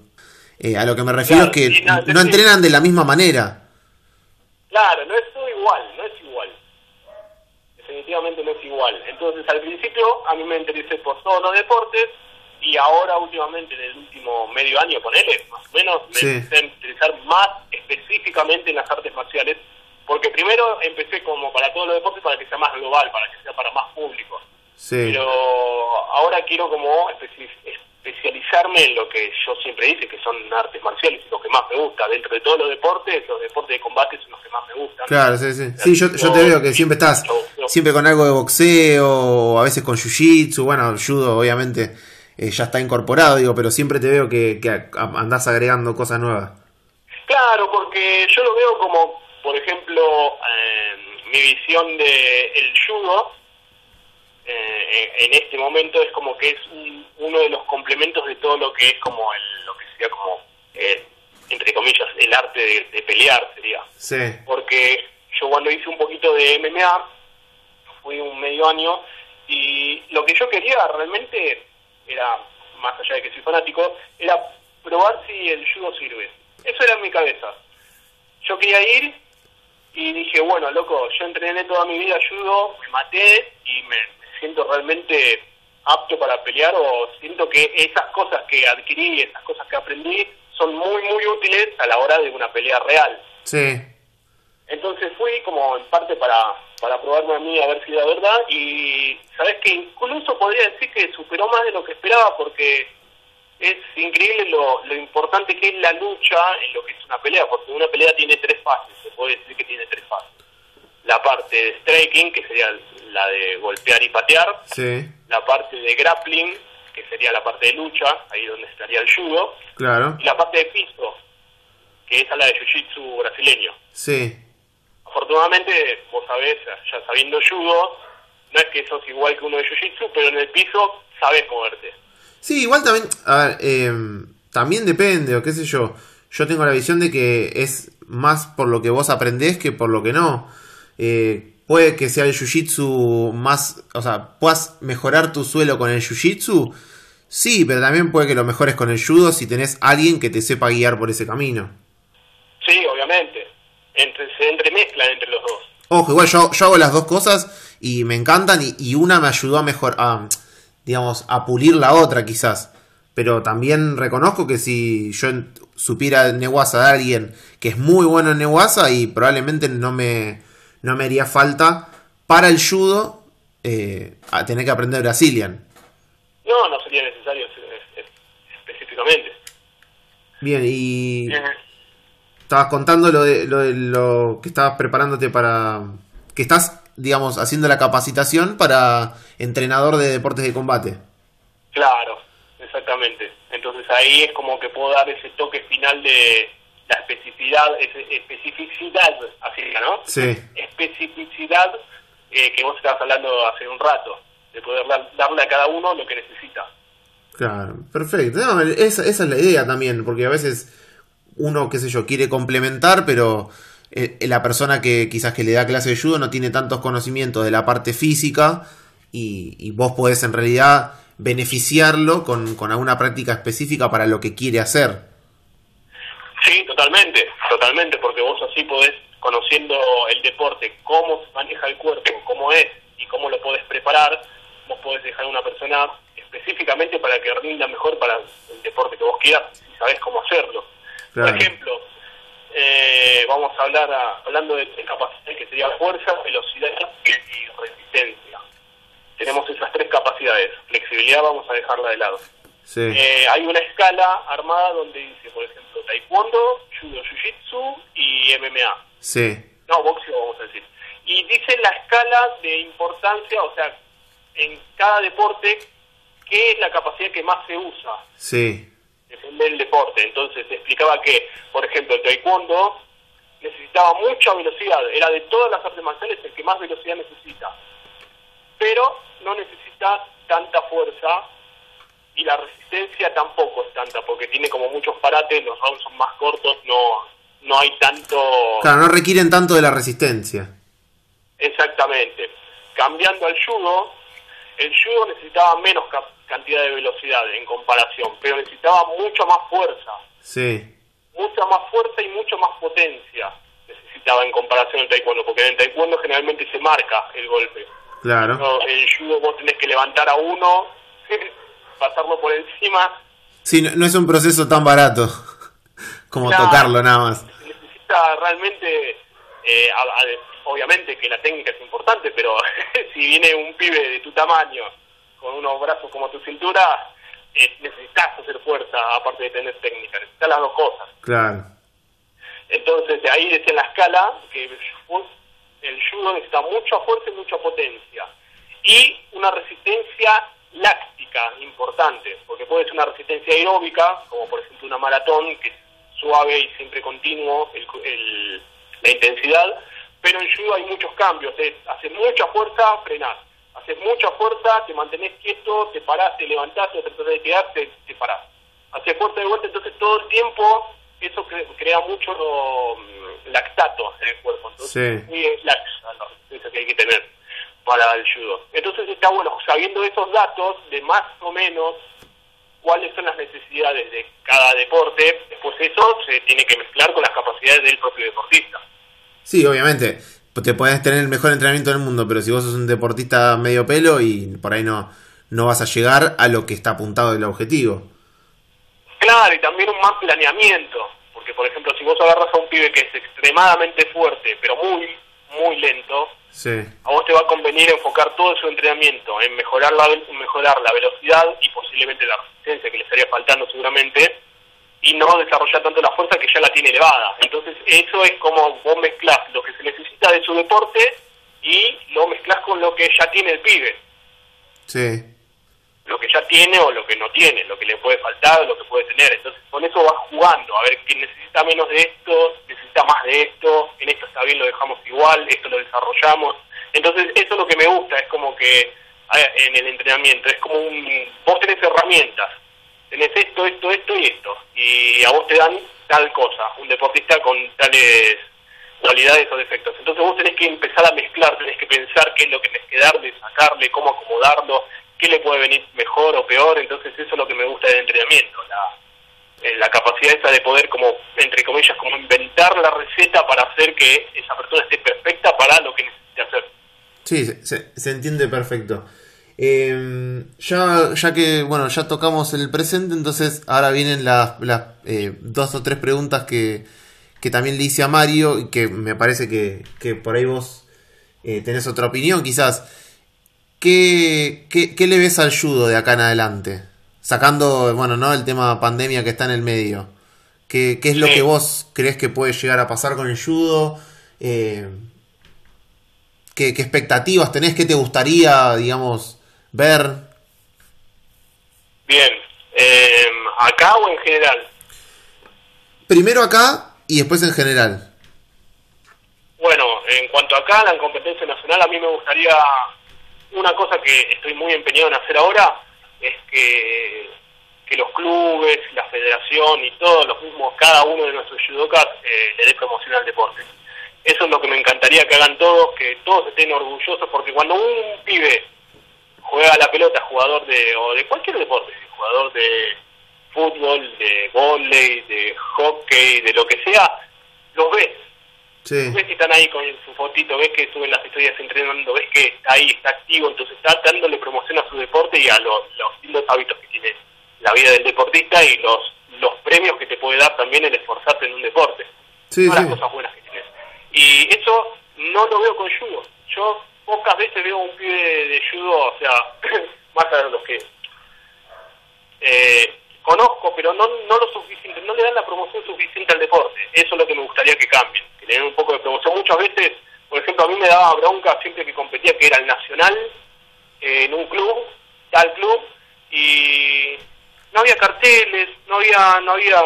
S1: Eh, a lo que me refiero
S2: Claro,
S1: es que
S2: no,
S1: no entrenan de la misma manera.
S2: Claro, no es todo igual, no es igual. Definitivamente no es igual. Entonces, al principio a mí me interesé por todos los deportes y ahora últimamente en el último medio año, ponele, más o menos, me empecé a interesar más específicamente en las artes marciales, porque primero empecé como para todos los deportes para que sea más global, para que sea para más público.
S1: Sí.
S2: Pero ahora quiero como especi- especializarme en lo que yo siempre hice, que son artes marciales, lo que más me gusta. Dentro de todos los deportes, los deportes de combate son los que más me gustan.
S1: Claro, sí, sí. Sí, yo, yo te veo que siempre estás siempre con algo de boxeo, a veces con jiu-jitsu, bueno, judo obviamente eh, ya está incorporado, digo, pero siempre te veo que, que andás agregando cosas nuevas.
S2: Claro, porque yo lo veo como, por ejemplo, eh, mi visión de el judo eh, en en este momento es como que es un- uno de los complementos de todo lo que es como el, lo que sería como, eh, entre comillas, el arte de, de pelear sería.
S1: Sí,
S2: Porque yo cuando hice un poquito de MMA, fui un medio año, y lo que yo quería realmente era, más allá de que soy fanático, era probar si el judo sirve. Eso era en mi cabeza. Yo quería ir y dije, bueno, loco, yo entrené toda mi vida judo, me maté y me, siento realmente apto para pelear o siento que esas cosas que adquirí, esas cosas que aprendí, son muy, muy útiles a la hora de una pelea real.
S1: sí.
S2: Entonces fui como en parte para, para probarme a mí a ver si era verdad y sabes que incluso podría decir que superó más de lo que esperaba porque es increíble lo, lo importante que es la lucha en lo que es una pelea, porque una pelea tiene tres fases, se puede decir que tiene tres fases. La parte de striking, que sería la de golpear y patear,
S1: Sí,
S2: la parte de grappling, que sería la parte de lucha, ahí donde estaría el judo,
S1: claro.
S2: y la parte de piso, que es a la de jiu-jitsu brasileño.
S1: Sí.
S2: Afortunadamente, vos sabés, ya sabiendo judo, no es que sos igual que uno de jiu-jitsu, pero en el piso sabés moverte.
S1: Sí, igual también, a ver, eh, también depende, o qué sé yo. Yo tengo la visión de que es más por lo que vos aprendés que por lo que no. Eh, puede que sea el jiu-jitsu más, o sea, puedas mejorar tu suelo con el jiu-jitsu. Sí, pero también puede que lo mejores con el judo si tenés alguien que te sepa guiar por ese camino.
S2: Sí, obviamente. Entre, se entremezclan entre los dos.
S1: Ojo, igual yo, yo hago las dos cosas y me encantan y, y una me ayudó a mejor, a, digamos, a pulir la otra quizás. Pero también reconozco que si yo supiera Newasa de alguien que es muy bueno en Newasa y probablemente no me, no me haría falta para el judo eh, a tener que aprender Brazilian.
S2: No, no sería necesario eh, eh, específicamente.
S1: Bien, y
S2: Eh,
S1: estabas contando lo de, lo de lo que estabas preparándote para... que estás, digamos, haciendo la capacitación para entrenador de deportes de combate.
S2: Claro, exactamente. Entonces ahí es como que puedo dar ese toque final de la especificidad, especificidad, así que, ¿no?
S1: Sí.
S2: Especificidad eh, que vos estabas hablando hace un rato, de poder dar- darle a cada uno lo que necesita.
S1: Claro, perfecto. No, esa, esa es la idea también, porque a veces uno, qué sé yo, quiere complementar, pero eh, la persona que quizás que le da clase de judo no tiene tantos conocimientos de la parte física y, y vos podés en realidad beneficiarlo con, con alguna práctica específica para lo que quiere hacer.
S2: Sí, totalmente, totalmente, porque vos así podés, conociendo el deporte, cómo se maneja el cuerpo, cómo es y cómo lo podés preparar, vos podés dejar a una persona específicamente para que rinda mejor para el deporte que vos quieras y sabés cómo hacerlo.
S1: Claro.
S2: Por ejemplo, eh, vamos a hablar a- hablando de tres capacidades que sería fuerza, velocidad y resistencia. Tenemos esas tres capacidades. Flexibilidad vamos a dejarla de lado.
S1: Sí.
S2: Eh, hay una escala armada donde dice, por ejemplo, taekwondo, judo, jiu-jitsu y MMA.
S1: Sí.
S2: No, boxeo vamos a decir. Y dice la escala de importancia, o sea, en cada deporte, qué es la capacidad que más se usa.
S1: Sí.
S2: Depende del deporte. Entonces explicaba que, por ejemplo, el taekwondo necesitaba mucha velocidad. Era de todas las artes marciales el que más velocidad necesita. Pero no necesita tanta fuerza y la resistencia tampoco es tanta porque tiene como muchos parates, los rounds son más cortos, no no hay tanto
S1: Claro, no requieren tanto de la resistencia.
S2: exactamente. Cambiando al judo, el judo necesitaba menos ca- cantidad de velocidad en comparación, pero necesitaba mucha más fuerza.
S1: Sí.
S2: mucha más fuerza y mucha más potencia necesitaba en comparación al taekwondo, porque en el taekwondo generalmente se marca el golpe.
S1: Claro.
S2: No, el judo vos tenés que levantar a uno, pasarlo por encima,
S1: Sí, no, no es un proceso tan barato como tocarlo nada más.
S2: necesita realmente, eh, a- a- obviamente que la técnica es importante, pero si viene un pibe de tu tamaño, con unos brazos como tu cintura, eh, necesitas hacer fuerza, aparte de tener técnica, necesitas las dos cosas.
S1: Claro.
S2: Entonces, de ahí decía en la escala que el ju- el judo necesita mucha fuerza y mucha potencia. Y una resistencia láctica importante, porque puede ser una resistencia aeróbica, como por ejemplo una maratón, que es suave y siempre continuo el, el- la intensidad, pero en judo hay muchos cambios. Es, haces mucha fuerza, frenás. Haces mucha fuerza, te mantenés quieto, te parás, te levantás, te tratás de quedar, te, parás. Haces fuerza de vuelta, entonces todo el tiempo eso cre- crea mucho mm, lactato en el cuerpo. Entonces,
S1: Sí.
S2: es muy laxa la resistencia que hay que tener para el judo. Entonces está bueno, sabiendo esos datos de más o menos cuáles son las necesidades de cada deporte, después eso se tiene que mezclar con las capacidades del propio deportista.
S1: Sí, obviamente. Te podés tener el mejor entrenamiento del mundo, pero si vos sos un deportista medio pelo y por ahí no, no vas a llegar a lo que está apuntado del objetivo.
S2: Claro, y también un más planeamiento, porque porque por ejemplo si vos agarras a un pibe que es extremadamente fuerte, pero muy, muy lento, a vos te va a convenir enfocar todo su entrenamiento en mejorar la, mejorar la velocidad y posiblemente la resistencia que le estaría faltando seguramente, y no desarrollar tanto la fuerza que ya la tiene elevada. Entonces eso es como vos mezclas lo que se necesita de su deporte y lo mezclas con lo que ya tiene el pibe.
S1: Sí.
S2: Lo que ya tiene o lo que no tiene, lo que le puede faltar o lo que puede tener. Entonces con eso vas jugando, a ver quién necesita menos de esto, necesita más de esto, en esto está bien, lo dejamos igual, esto lo desarrollamos. Entonces eso es lo que me gusta, es como que en el entrenamiento, es como un... Vos tenés herramientas, tenés esto, esto, esto y esto, y a vos te dan tal cosa, un deportista con tales cualidades o defectos. Entonces vos tenés que empezar a mezclar, tenés que pensar qué es lo que tenés que darle, sacarle, cómo acomodarlo, qué le puede venir mejor o peor, entonces eso es lo que me gusta del entrenamiento, la, eh, la capacidad esa de poder como, entre comillas, como inventar la receta para hacer que esa persona esté perfecta para lo que necesite hacer.
S1: Sí, se, se entiende perfecto. Eh, ya, ya que, bueno, ya tocamos el presente, entonces ahora vienen las, las eh, dos o tres preguntas que, que también le hice a Mario y que me parece que, que por ahí vos eh, tenés otra opinión quizás. ¿Qué, ¿Qué, le ves al judo de acá en adelante? Sacando, bueno, ¿no? El tema pandemia que está en el medio. ¿Qué, qué es lo que vos crees que puede llegar a pasar con el judo? Eh, ¿qué, ¿Qué expectativas tenés? ¿Qué te gustaría, digamos, ver?
S2: Bien. Eh, ¿Acá o en general?
S1: Primero acá y después en general.
S2: Bueno, en cuanto acá, la competencia nacional, a mí me gustaría una cosa que estoy muy empeñado en hacer ahora, es que, que los clubes, la federación y todos los mismos, cada uno de nuestros judokas eh, le dé promoción al deporte. Eso es lo que me encantaría que hagan todos, que todos estén orgullosos, porque cuando un pibe juega la pelota, jugador de, o de cualquier deporte, jugador de fútbol, de volei, de hockey, de lo que sea, los ves. Ves que están ahí con su fotito, ves que suben las historias entrenando, ves que está ahí, está activo, entonces está dándole promoción a su deporte y a los, los hábitos que tiene la vida del deportista y los los premios que te puede dar también el esforzarte en un deporte.
S1: Sí,
S2: Todas las cosas buenas que tienes. Y eso no lo veo con judo. Yo pocas veces veo un pibe de judo, o sea, más allá de los que eh, conozco, pero no, no lo suficiente, no le dan la promoción suficiente al deporte. Eso es lo que me gustaría que cambien, que le den un poco de promoción. Muchas veces, por ejemplo, a mí me daba bronca siempre que competía que era el nacional eh, en un club, tal club, y no había carteles, no había, no había,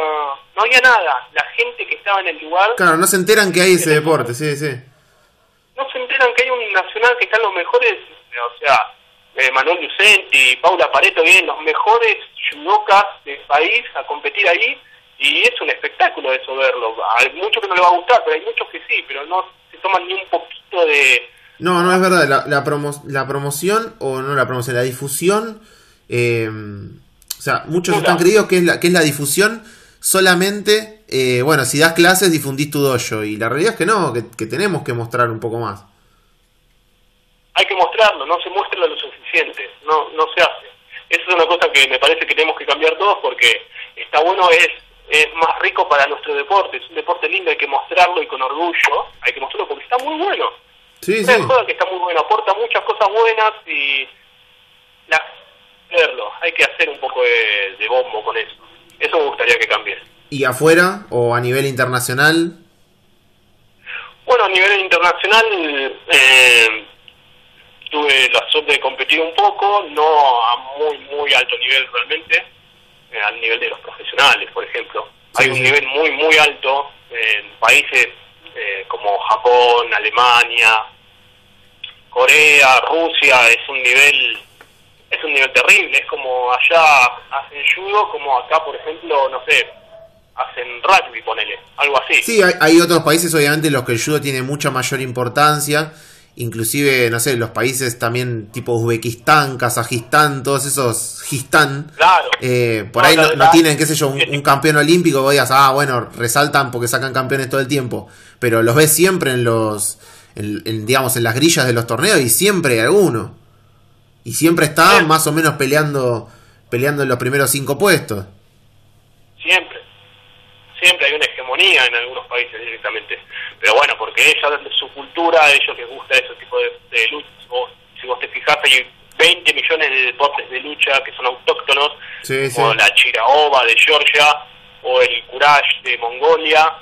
S2: no había nada. La gente que estaba en el lugar.
S1: Claro, no se enteran que hay ese deporte, sí, sí.
S2: No se enteran que hay un nacional que están los mejores, o sea, eh, Manuel Lucenti, Paula Pareto, vienen los mejores judocas del país a competir ahí y es un espectáculo eso verlo. Hay muchos que no le va a gustar, pero hay muchos que sí, pero no se toman ni un poquito de...
S1: No, no es verdad, la, la, la promoción, o no la promoción, la difusión, eh, o sea, muchos están creídos que es la, que es la difusión solamente, eh, bueno, si das clases difundís tu dojo, y la realidad es que no, que, que tenemos que mostrar un poco más.
S2: Hay que mostrarlo, no se muestra lo suficiente, no, no se hace. Esa es una cosa que me parece que tenemos que cambiar todos porque está bueno, es, es más rico para nuestro deporte, es un deporte lindo, hay que mostrarlo y con orgullo, hay que mostrarlo porque está muy bueno.
S1: Sí,
S2: sí. que está muy bueno, aporta muchas cosas buenas y la, verlo, hay que hacer un poco de, bombo con eso. Eso me gustaría que cambie.
S1: ¿Y afuera o a nivel internacional?
S2: Bueno, a nivel internacional eh, tuve la suerte de competir un poco, no a muy, muy alto nivel realmente, eh, al nivel de los profesionales, por ejemplo. Hay un nivel muy, muy alto en países eh, como Japón, Alemania, Corea, Rusia, es un nivel es un nivel terrible, es como allá hacen judo, como acá, por ejemplo, no sé, hacen rugby, ponele, algo así.
S1: Sí, hay, hay otros países, obviamente, en los que el judo tiene mucha mayor importancia inclusive, no sé, los países también tipo Uzbekistán, Kazajistán, todos esos Gistán, eh, por ahí no, tienen, qué sé yo, un, campeón olímpico, vos digas, ah, bueno, resaltan porque sacan campeones todo el tiempo, pero los ves siempre en los, digamos, en las grillas de los torneos y siempre hay alguno. Y siempre está más o menos peleando, peleando en los primeros cinco puestos.
S2: Siempre, siempre hay una hegemonía en algunos países directamente. Pero bueno, porque ella, su cultura, a ellos les gusta ese tipo de, de lucha. si vos te fijas, hay 20 millones de deportes de lucha que son autóctonos, como la chiraoba de Georgia, o el courage de Mongolia,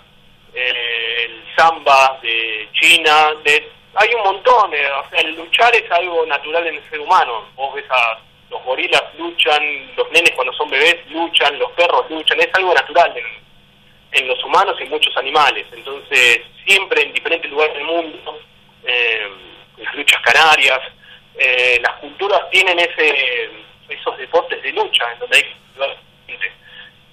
S2: eh, el samba de China, de, hay un montón, eh, o sea, el luchar es algo natural en el ser humano. Vos ves a los gorilas luchan, los nenes cuando son bebés luchan, los perros luchan, es algo natural en, en los humanos y muchos animales. Entonces, siempre en diferentes lugares del mundo, eh, las luchas canarias, eh, las culturas tienen ese esos deportes de lucha, en donde hay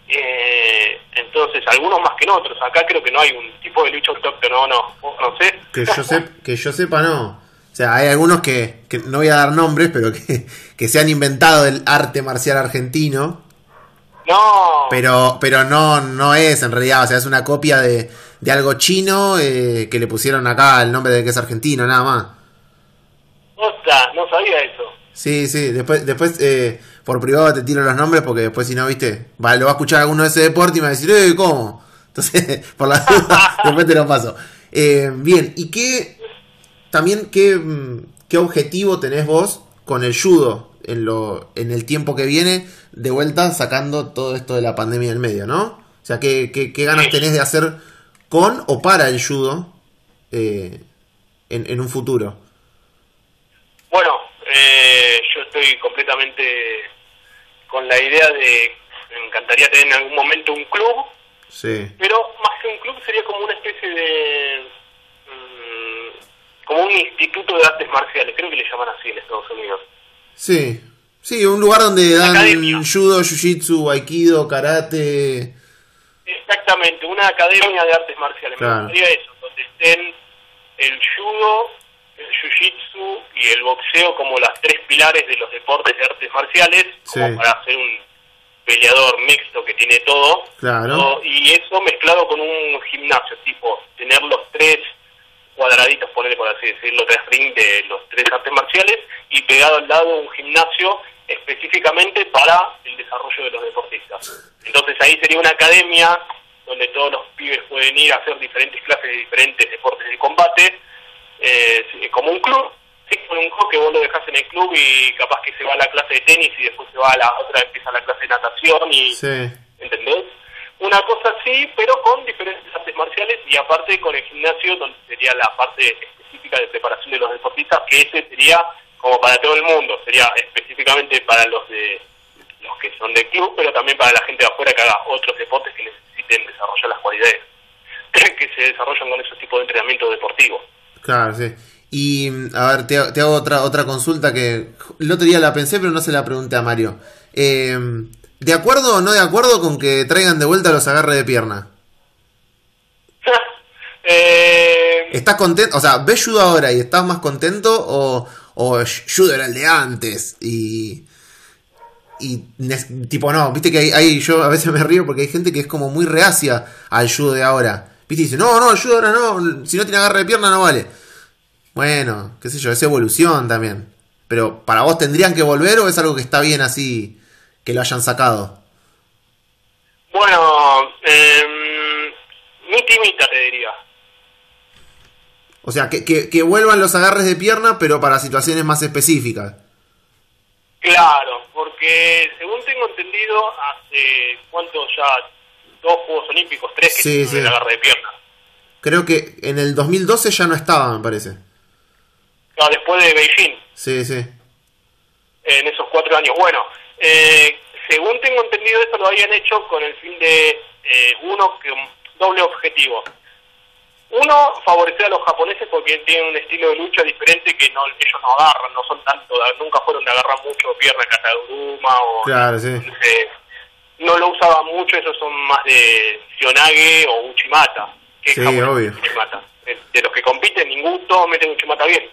S2: eh, entonces, algunos más que en otros. Acá creo que no hay un tipo de lucha autóctono, no, no sé.
S1: Que yo, que yo sepa, no. O sea, hay algunos que, que no voy a dar nombres, pero que, que, se han inventado el arte marcial argentino.
S2: No.
S1: Pero, pero no, no es en realidad, o sea, es una copia de, de algo chino eh, que le pusieron acá el nombre de que es argentino, nada más.
S2: Ostras, no sabía eso.
S1: Sí, sí, después, después eh, por privado te tiro los nombres porque después si no, viste, va, lo va a escuchar alguno de ese deporte y me va a decir, eh, ¿cómo? Entonces, por la duda, después te lo paso. Eh, bien, ¿y qué, también qué, mm, qué objetivo tenés vos con el judo en, lo, en el tiempo que viene, de vuelta sacando todo esto de la pandemia en medio, ¿no? O sea, ¿qué, qué, qué ganas tenés de hacer con o para el judo eh, en, en, un futuro?
S2: Bueno, eh, yo estoy completamente con la idea de, me encantaría tener en algún momento un club,
S1: sí.
S2: pero más que un club sería como una especie de como un instituto de artes marciales, creo que le llaman así en Estados Unidos.
S1: Sí, sí, un lugar donde dan judo, jiu-jitsu, aikido, karate.
S2: Exactamente, una academia de artes marciales. Me gustaría eso, donde estén el judo, el jiu-jitsu y el boxeo como las tres pilares de los deportes de artes marciales, como para hacer un peleador mixto que tiene todo.
S1: Claro.
S2: Y eso mezclado con un gimnasio, tipo tener los tres cuadraditos, ponerle por así decirlo, tres ring de los tres artes marciales y pegado al lado un gimnasio específicamente para el desarrollo de los deportistas. Entonces ahí sería una academia donde todos los pibes pueden ir a hacer diferentes clases de diferentes deportes de combate, eh, como un club, sí, como un club que vos lo dejas en el club y capaz que se va a la clase de tenis y después se va a la otra, empieza la clase de natación y... ¿Entendés? Una cosa así, pero con diferentes artes marciales y aparte con el gimnasio, donde sería la parte específica de preparación de los deportistas, que ese sería como para todo el mundo, sería específicamente para los de los que son de club, pero también para la gente de afuera que haga otros deportes que necesiten desarrollar las cualidades que se desarrollan con esos tipos de entrenamiento deportivo.
S1: Claro, sí. Y a ver, te, te, hago otra otra consulta que el otro día la pensé, pero no se la pregunté a Mario. Eh, ¿De acuerdo o no de acuerdo con que traigan de vuelta los agarres de pierna?
S2: eh...
S1: ¿Estás contento? O sea, ¿ves judo ahora y estás más contento o, o judo era el de antes? Y. Y tipo, no, viste que hay, yo a veces me río porque hay gente que es como muy reacia al judo de ahora. Viste, y dice, no, no, el judo ahora no, si no tiene agarre de pierna no vale. Bueno, qué sé yo, es evolución también. Pero para vos tendrían que volver o es algo que está bien así que lo hayan sacado?
S2: Bueno, eh, timita te diría.
S1: O sea, que, que, vuelvan los agarres de pierna, pero para situaciones más específicas.
S2: Claro, porque según tengo entendido, hace cuánto ya, dos Juegos Olímpicos, tres que sí, sí. el agarre de pierna.
S1: Creo que en el 2012 ya no estaba, me parece.
S2: No, después de Beijing.
S1: Sí, sí.
S2: En esos cuatro años. Bueno, eh, según tengo entendido, esto lo habían hecho con el fin de, eh, uno, que doble objetivo. Uno, favorecer a los japoneses porque tienen un estilo de lucha diferente que no ellos no agarran, no son tanto, nunca fueron de agarrar mucho pierna Kataguruma o...
S1: Claro, sí.
S2: no lo usaban mucho, esos son más de Sionage o Uchimata.
S1: Que sí, obvio.
S2: Uchimata. De, los que compiten, ningún todos meten Uchimata bien.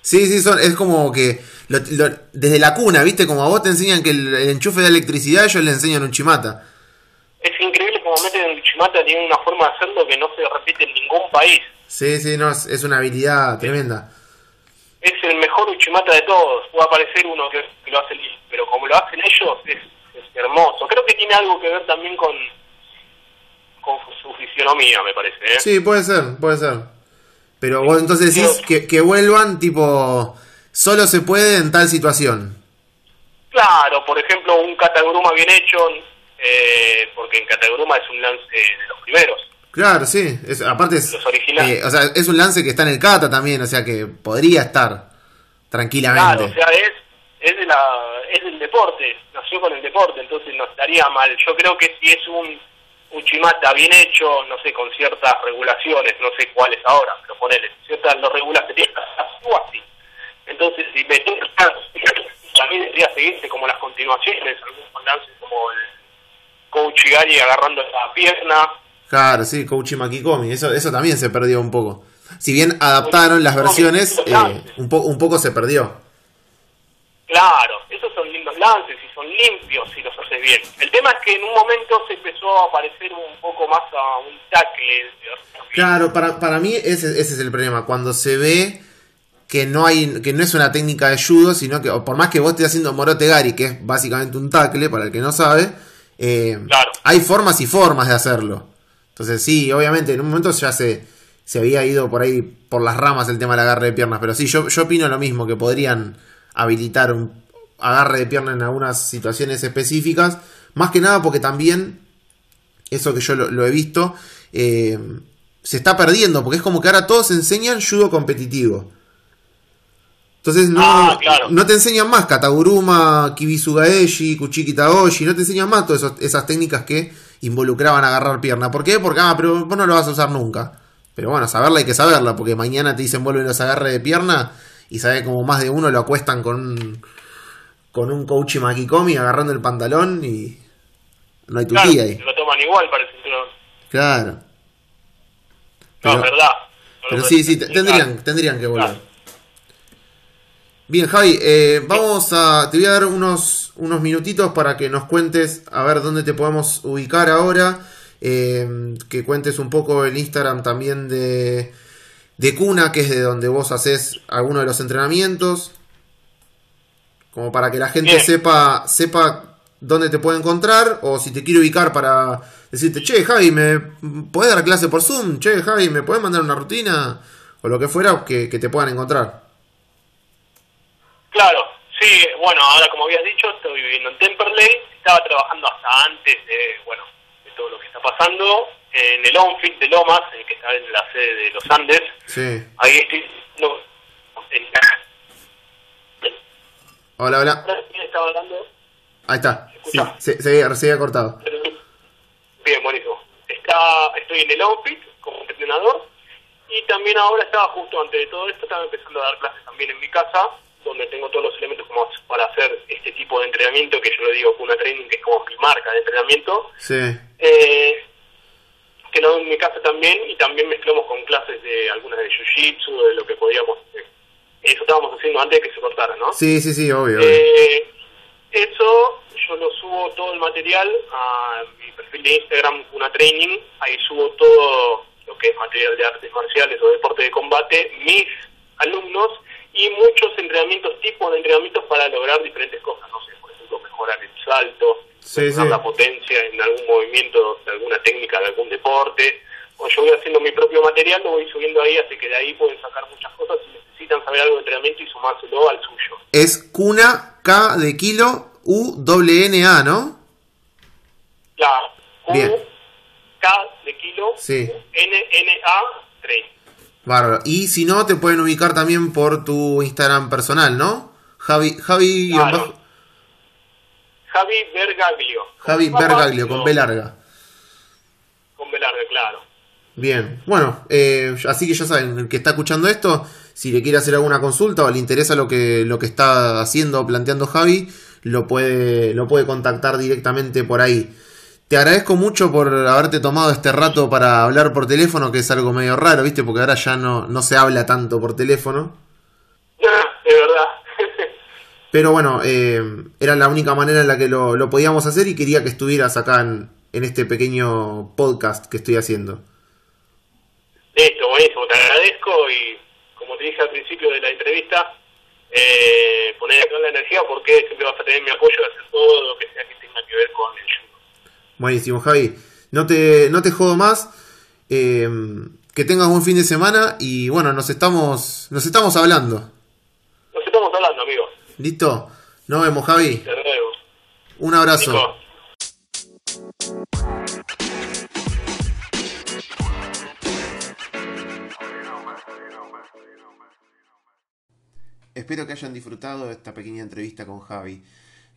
S1: Sí, sí, son, es como que desde la cuna, ¿viste? Como a vos te enseñan que el, enchufe de electricidad, ellos le enseñan un chimata.
S2: Es increíble como meten un chimata, tiene una forma de hacerlo que no se repite en ningún país.
S1: Sí, sí, no, es, una habilidad tremenda.
S2: Es el mejor uchimata de todos. Puede aparecer uno que, lo hace pero como lo hacen ellos, es, hermoso. Creo que tiene algo que ver también con con su fisionomía, me parece. ¿eh?
S1: Sí, puede ser, puede ser. Pero vos entonces decís que, que vuelvan, tipo, solo se puede en tal situación.
S2: Claro, por ejemplo, un Kataguruma bien hecho, eh, porque en Kataguruma es un lance de los primeros.
S1: Claro, sí. Es, aparte es,
S2: Los originales.
S1: eh, o sea, es un lance que está en el kata también, o sea que podría estar tranquilamente.
S2: Claro, o sea, es, es, de la, es del deporte, nació con el deporte, entonces no estaría mal. Yo creo que si es un Uchimata bien hecho, no sé, con ciertas regulaciones, no sé cuáles ahora, pero ponele, ciertas tienes o así. Entonces, si me también debería seguirse como las continuaciones, algunos lances como el Coach Gary agarrando la pierna,
S1: Claro, sí, Coach Makikomi, eso, eso también se perdió un poco. Si bien adaptaron las versiones, eh, un, po- un poco se perdió.
S2: Claro, esos son lindos lances y son limpios si los haces bien. El tema es que en un momento se empezó a parecer un poco más a un tackle.
S1: Claro, para, para mí ese, ese es el problema. Cuando se ve que no hay que no es una técnica de judo, sino que por más que vos estés haciendo morote gari, que es básicamente un tackle, para el que no sabe, eh,
S2: Claro.
S1: hay formas y formas de hacerlo. Entonces sí, obviamente en un momento ya se, se había ido por ahí por las ramas el tema del agarre de piernas, pero sí, yo, yo opino lo mismo, que podrían habilitar un agarre de pierna en algunas situaciones específicas, más que nada porque también eso que yo lo, lo he visto, eh, se está perdiendo, porque es como que ahora todos enseñan judo competitivo. Entonces no,
S2: Ah, claro.
S1: no te enseñan más Kataguruma, Kibisugaeshi, Kuchiki Taoshi, no te enseñan más todas esas técnicas que involucraban agarrar pierna. ¿Por qué? Porque, ah, pero vos no lo vas a usar nunca. Pero bueno, saberla hay que saberla, porque mañana te dicen vuelven los agarres de pierna y sabe como más de uno lo acuestan con un, con un coach Makikomi agarrando el pantalón y no hay tu
S2: Claro,
S1: ahí.
S2: lo toman igual cinturón.
S1: Claro.
S2: No, es verdad. No
S1: Pero sí, sí, tendrían, tendrían que volver.
S2: Claro.
S1: Bien, Javi, eh, vamos a. Te voy a dar unos, unos minutitos para que nos cuentes a ver dónde te podemos ubicar ahora. eh, que cuentes un poco el Instagram también de, de Cuna, que es de donde vos haces algunos de los entrenamientos. Como para que la gente
S2: Bien.
S1: sepa, sepa dónde te puede encontrar. O si te quiere ubicar para decirte, che, Javi, ¿me podés dar clase por Zoom? Che, Javi, ¿me podés mandar una rutina? O lo que fuera, que, que te puedan encontrar.
S2: Claro, sí, bueno, ahora como habías dicho, estoy viviendo en Temperley, estaba trabajando hasta antes de, bueno, de todo lo que está pasando, en el OnFit de Lomas, el que está en la sede de los Andes,
S1: Sí.
S2: ahí estoy, no, en-
S1: Hola, hola.
S2: ¿quién estaba hablando?
S1: Ahí está. Sí, se, se se había cortado.
S2: Bien, buenísimo. Está, estoy en el outfit como entrenador y también ahora estaba justo antes de todo esto, estaba empezando a dar clases también en mi casa, donde tengo todos los elementos como para hacer este tipo de entrenamiento, que yo le digo una training, que es como mi marca de entrenamiento,
S1: Sí.
S2: eh, que lo hago en mi casa también y también mezclamos con clases de algunas de Jiu-Jitsu, de lo que podíamos... eh, eso estábamos haciendo antes de que se cortara, ¿no?
S1: Sí, sí, sí, obvio. obvio.
S2: Eh, eso yo lo subo todo el material a mi perfil de Instagram, una training, ahí subo todo lo que es material de artes marciales o deporte de combate, mis alumnos y muchos entrenamientos, tipos de entrenamientos para lograr diferentes cosas, no sé, por ejemplo, mejorar el salto,
S1: Sí,
S2: mejorar
S1: sí.
S2: la potencia en algún movimiento de alguna técnica de algún deporte, o yo voy haciendo mi propio material, lo voy subiendo ahí, así que de ahí pueden sacar muchas cosas si necesitan saber algo de entrenamiento y sumárselo al suyo.
S1: Es Cuna K de kilo U W N A, ¿no?
S2: La Q,
S1: Bien.
S2: K de kilo,
S1: Sí.
S2: N, N, A, 3.
S1: Bárbaro. Y si no, te pueden ubicar también por tu Instagram personal, ¿no? Javi, Javi,
S2: Claro. Javi Bergaglio.
S1: Javi Bergaglio, con B larga.
S2: Con B larga, claro.
S1: Bien, bueno, eh, así que ya saben, el que está escuchando esto, si le quiere hacer alguna consulta o le interesa lo que, lo que está haciendo o planteando Javi, lo puede, lo puede contactar directamente por ahí. Te agradezco mucho por haberte tomado este rato para hablar por teléfono, que es algo medio raro, ¿viste? Porque ahora ya no, no se habla tanto por teléfono.
S2: De verdad.
S1: Pero bueno, eh, era la única manera en la que lo, lo podíamos hacer y quería que estuvieras acá en, en este pequeño podcast que estoy haciendo.
S2: Listo, buenísimo, te agradezco y como te dije al principio de la entrevista, eh, poner acá la energía porque siempre vas a tener mi apoyo de hacer todo lo que sea que tenga que ver con el.
S1: Buenísimo, Javi. No te, no te jodo más. Eh, que tengas buen fin de semana y bueno, nos estamos, nos estamos hablando.
S2: Nos estamos hablando, amigo.
S1: ¿Listo? Nos vemos, Javi.
S2: Te.
S1: Un abrazo.
S2: Nico.
S1: Espero que hayan disfrutado de esta pequeña entrevista con Javi.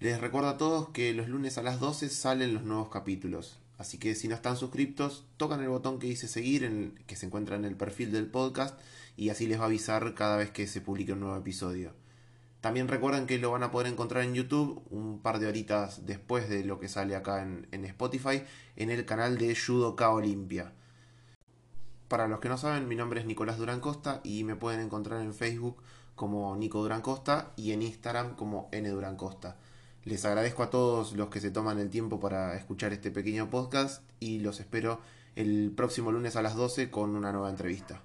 S1: Les recuerdo a todos que los lunes a las 12 salen los nuevos capítulos. Así que si no están suscriptos, tocan el botón que dice seguir, en que se encuentra en el perfil del podcast, y así les va a avisar cada vez que se publique un nuevo episodio. También recuerden que lo van a poder encontrar en YouTube un par de horitas después de lo que sale acá en, en Spotify, en el canal de Judoka Olimpia. Para los que no saben, mi nombre es Nicolás Durán Costa y me pueden encontrar en Facebook como Nico Durán Costa y en Instagram como N Durán Costa. Les agradezco a todos los que se toman el tiempo para escuchar este pequeño podcast y los espero el próximo lunes a las 12 con una nueva entrevista.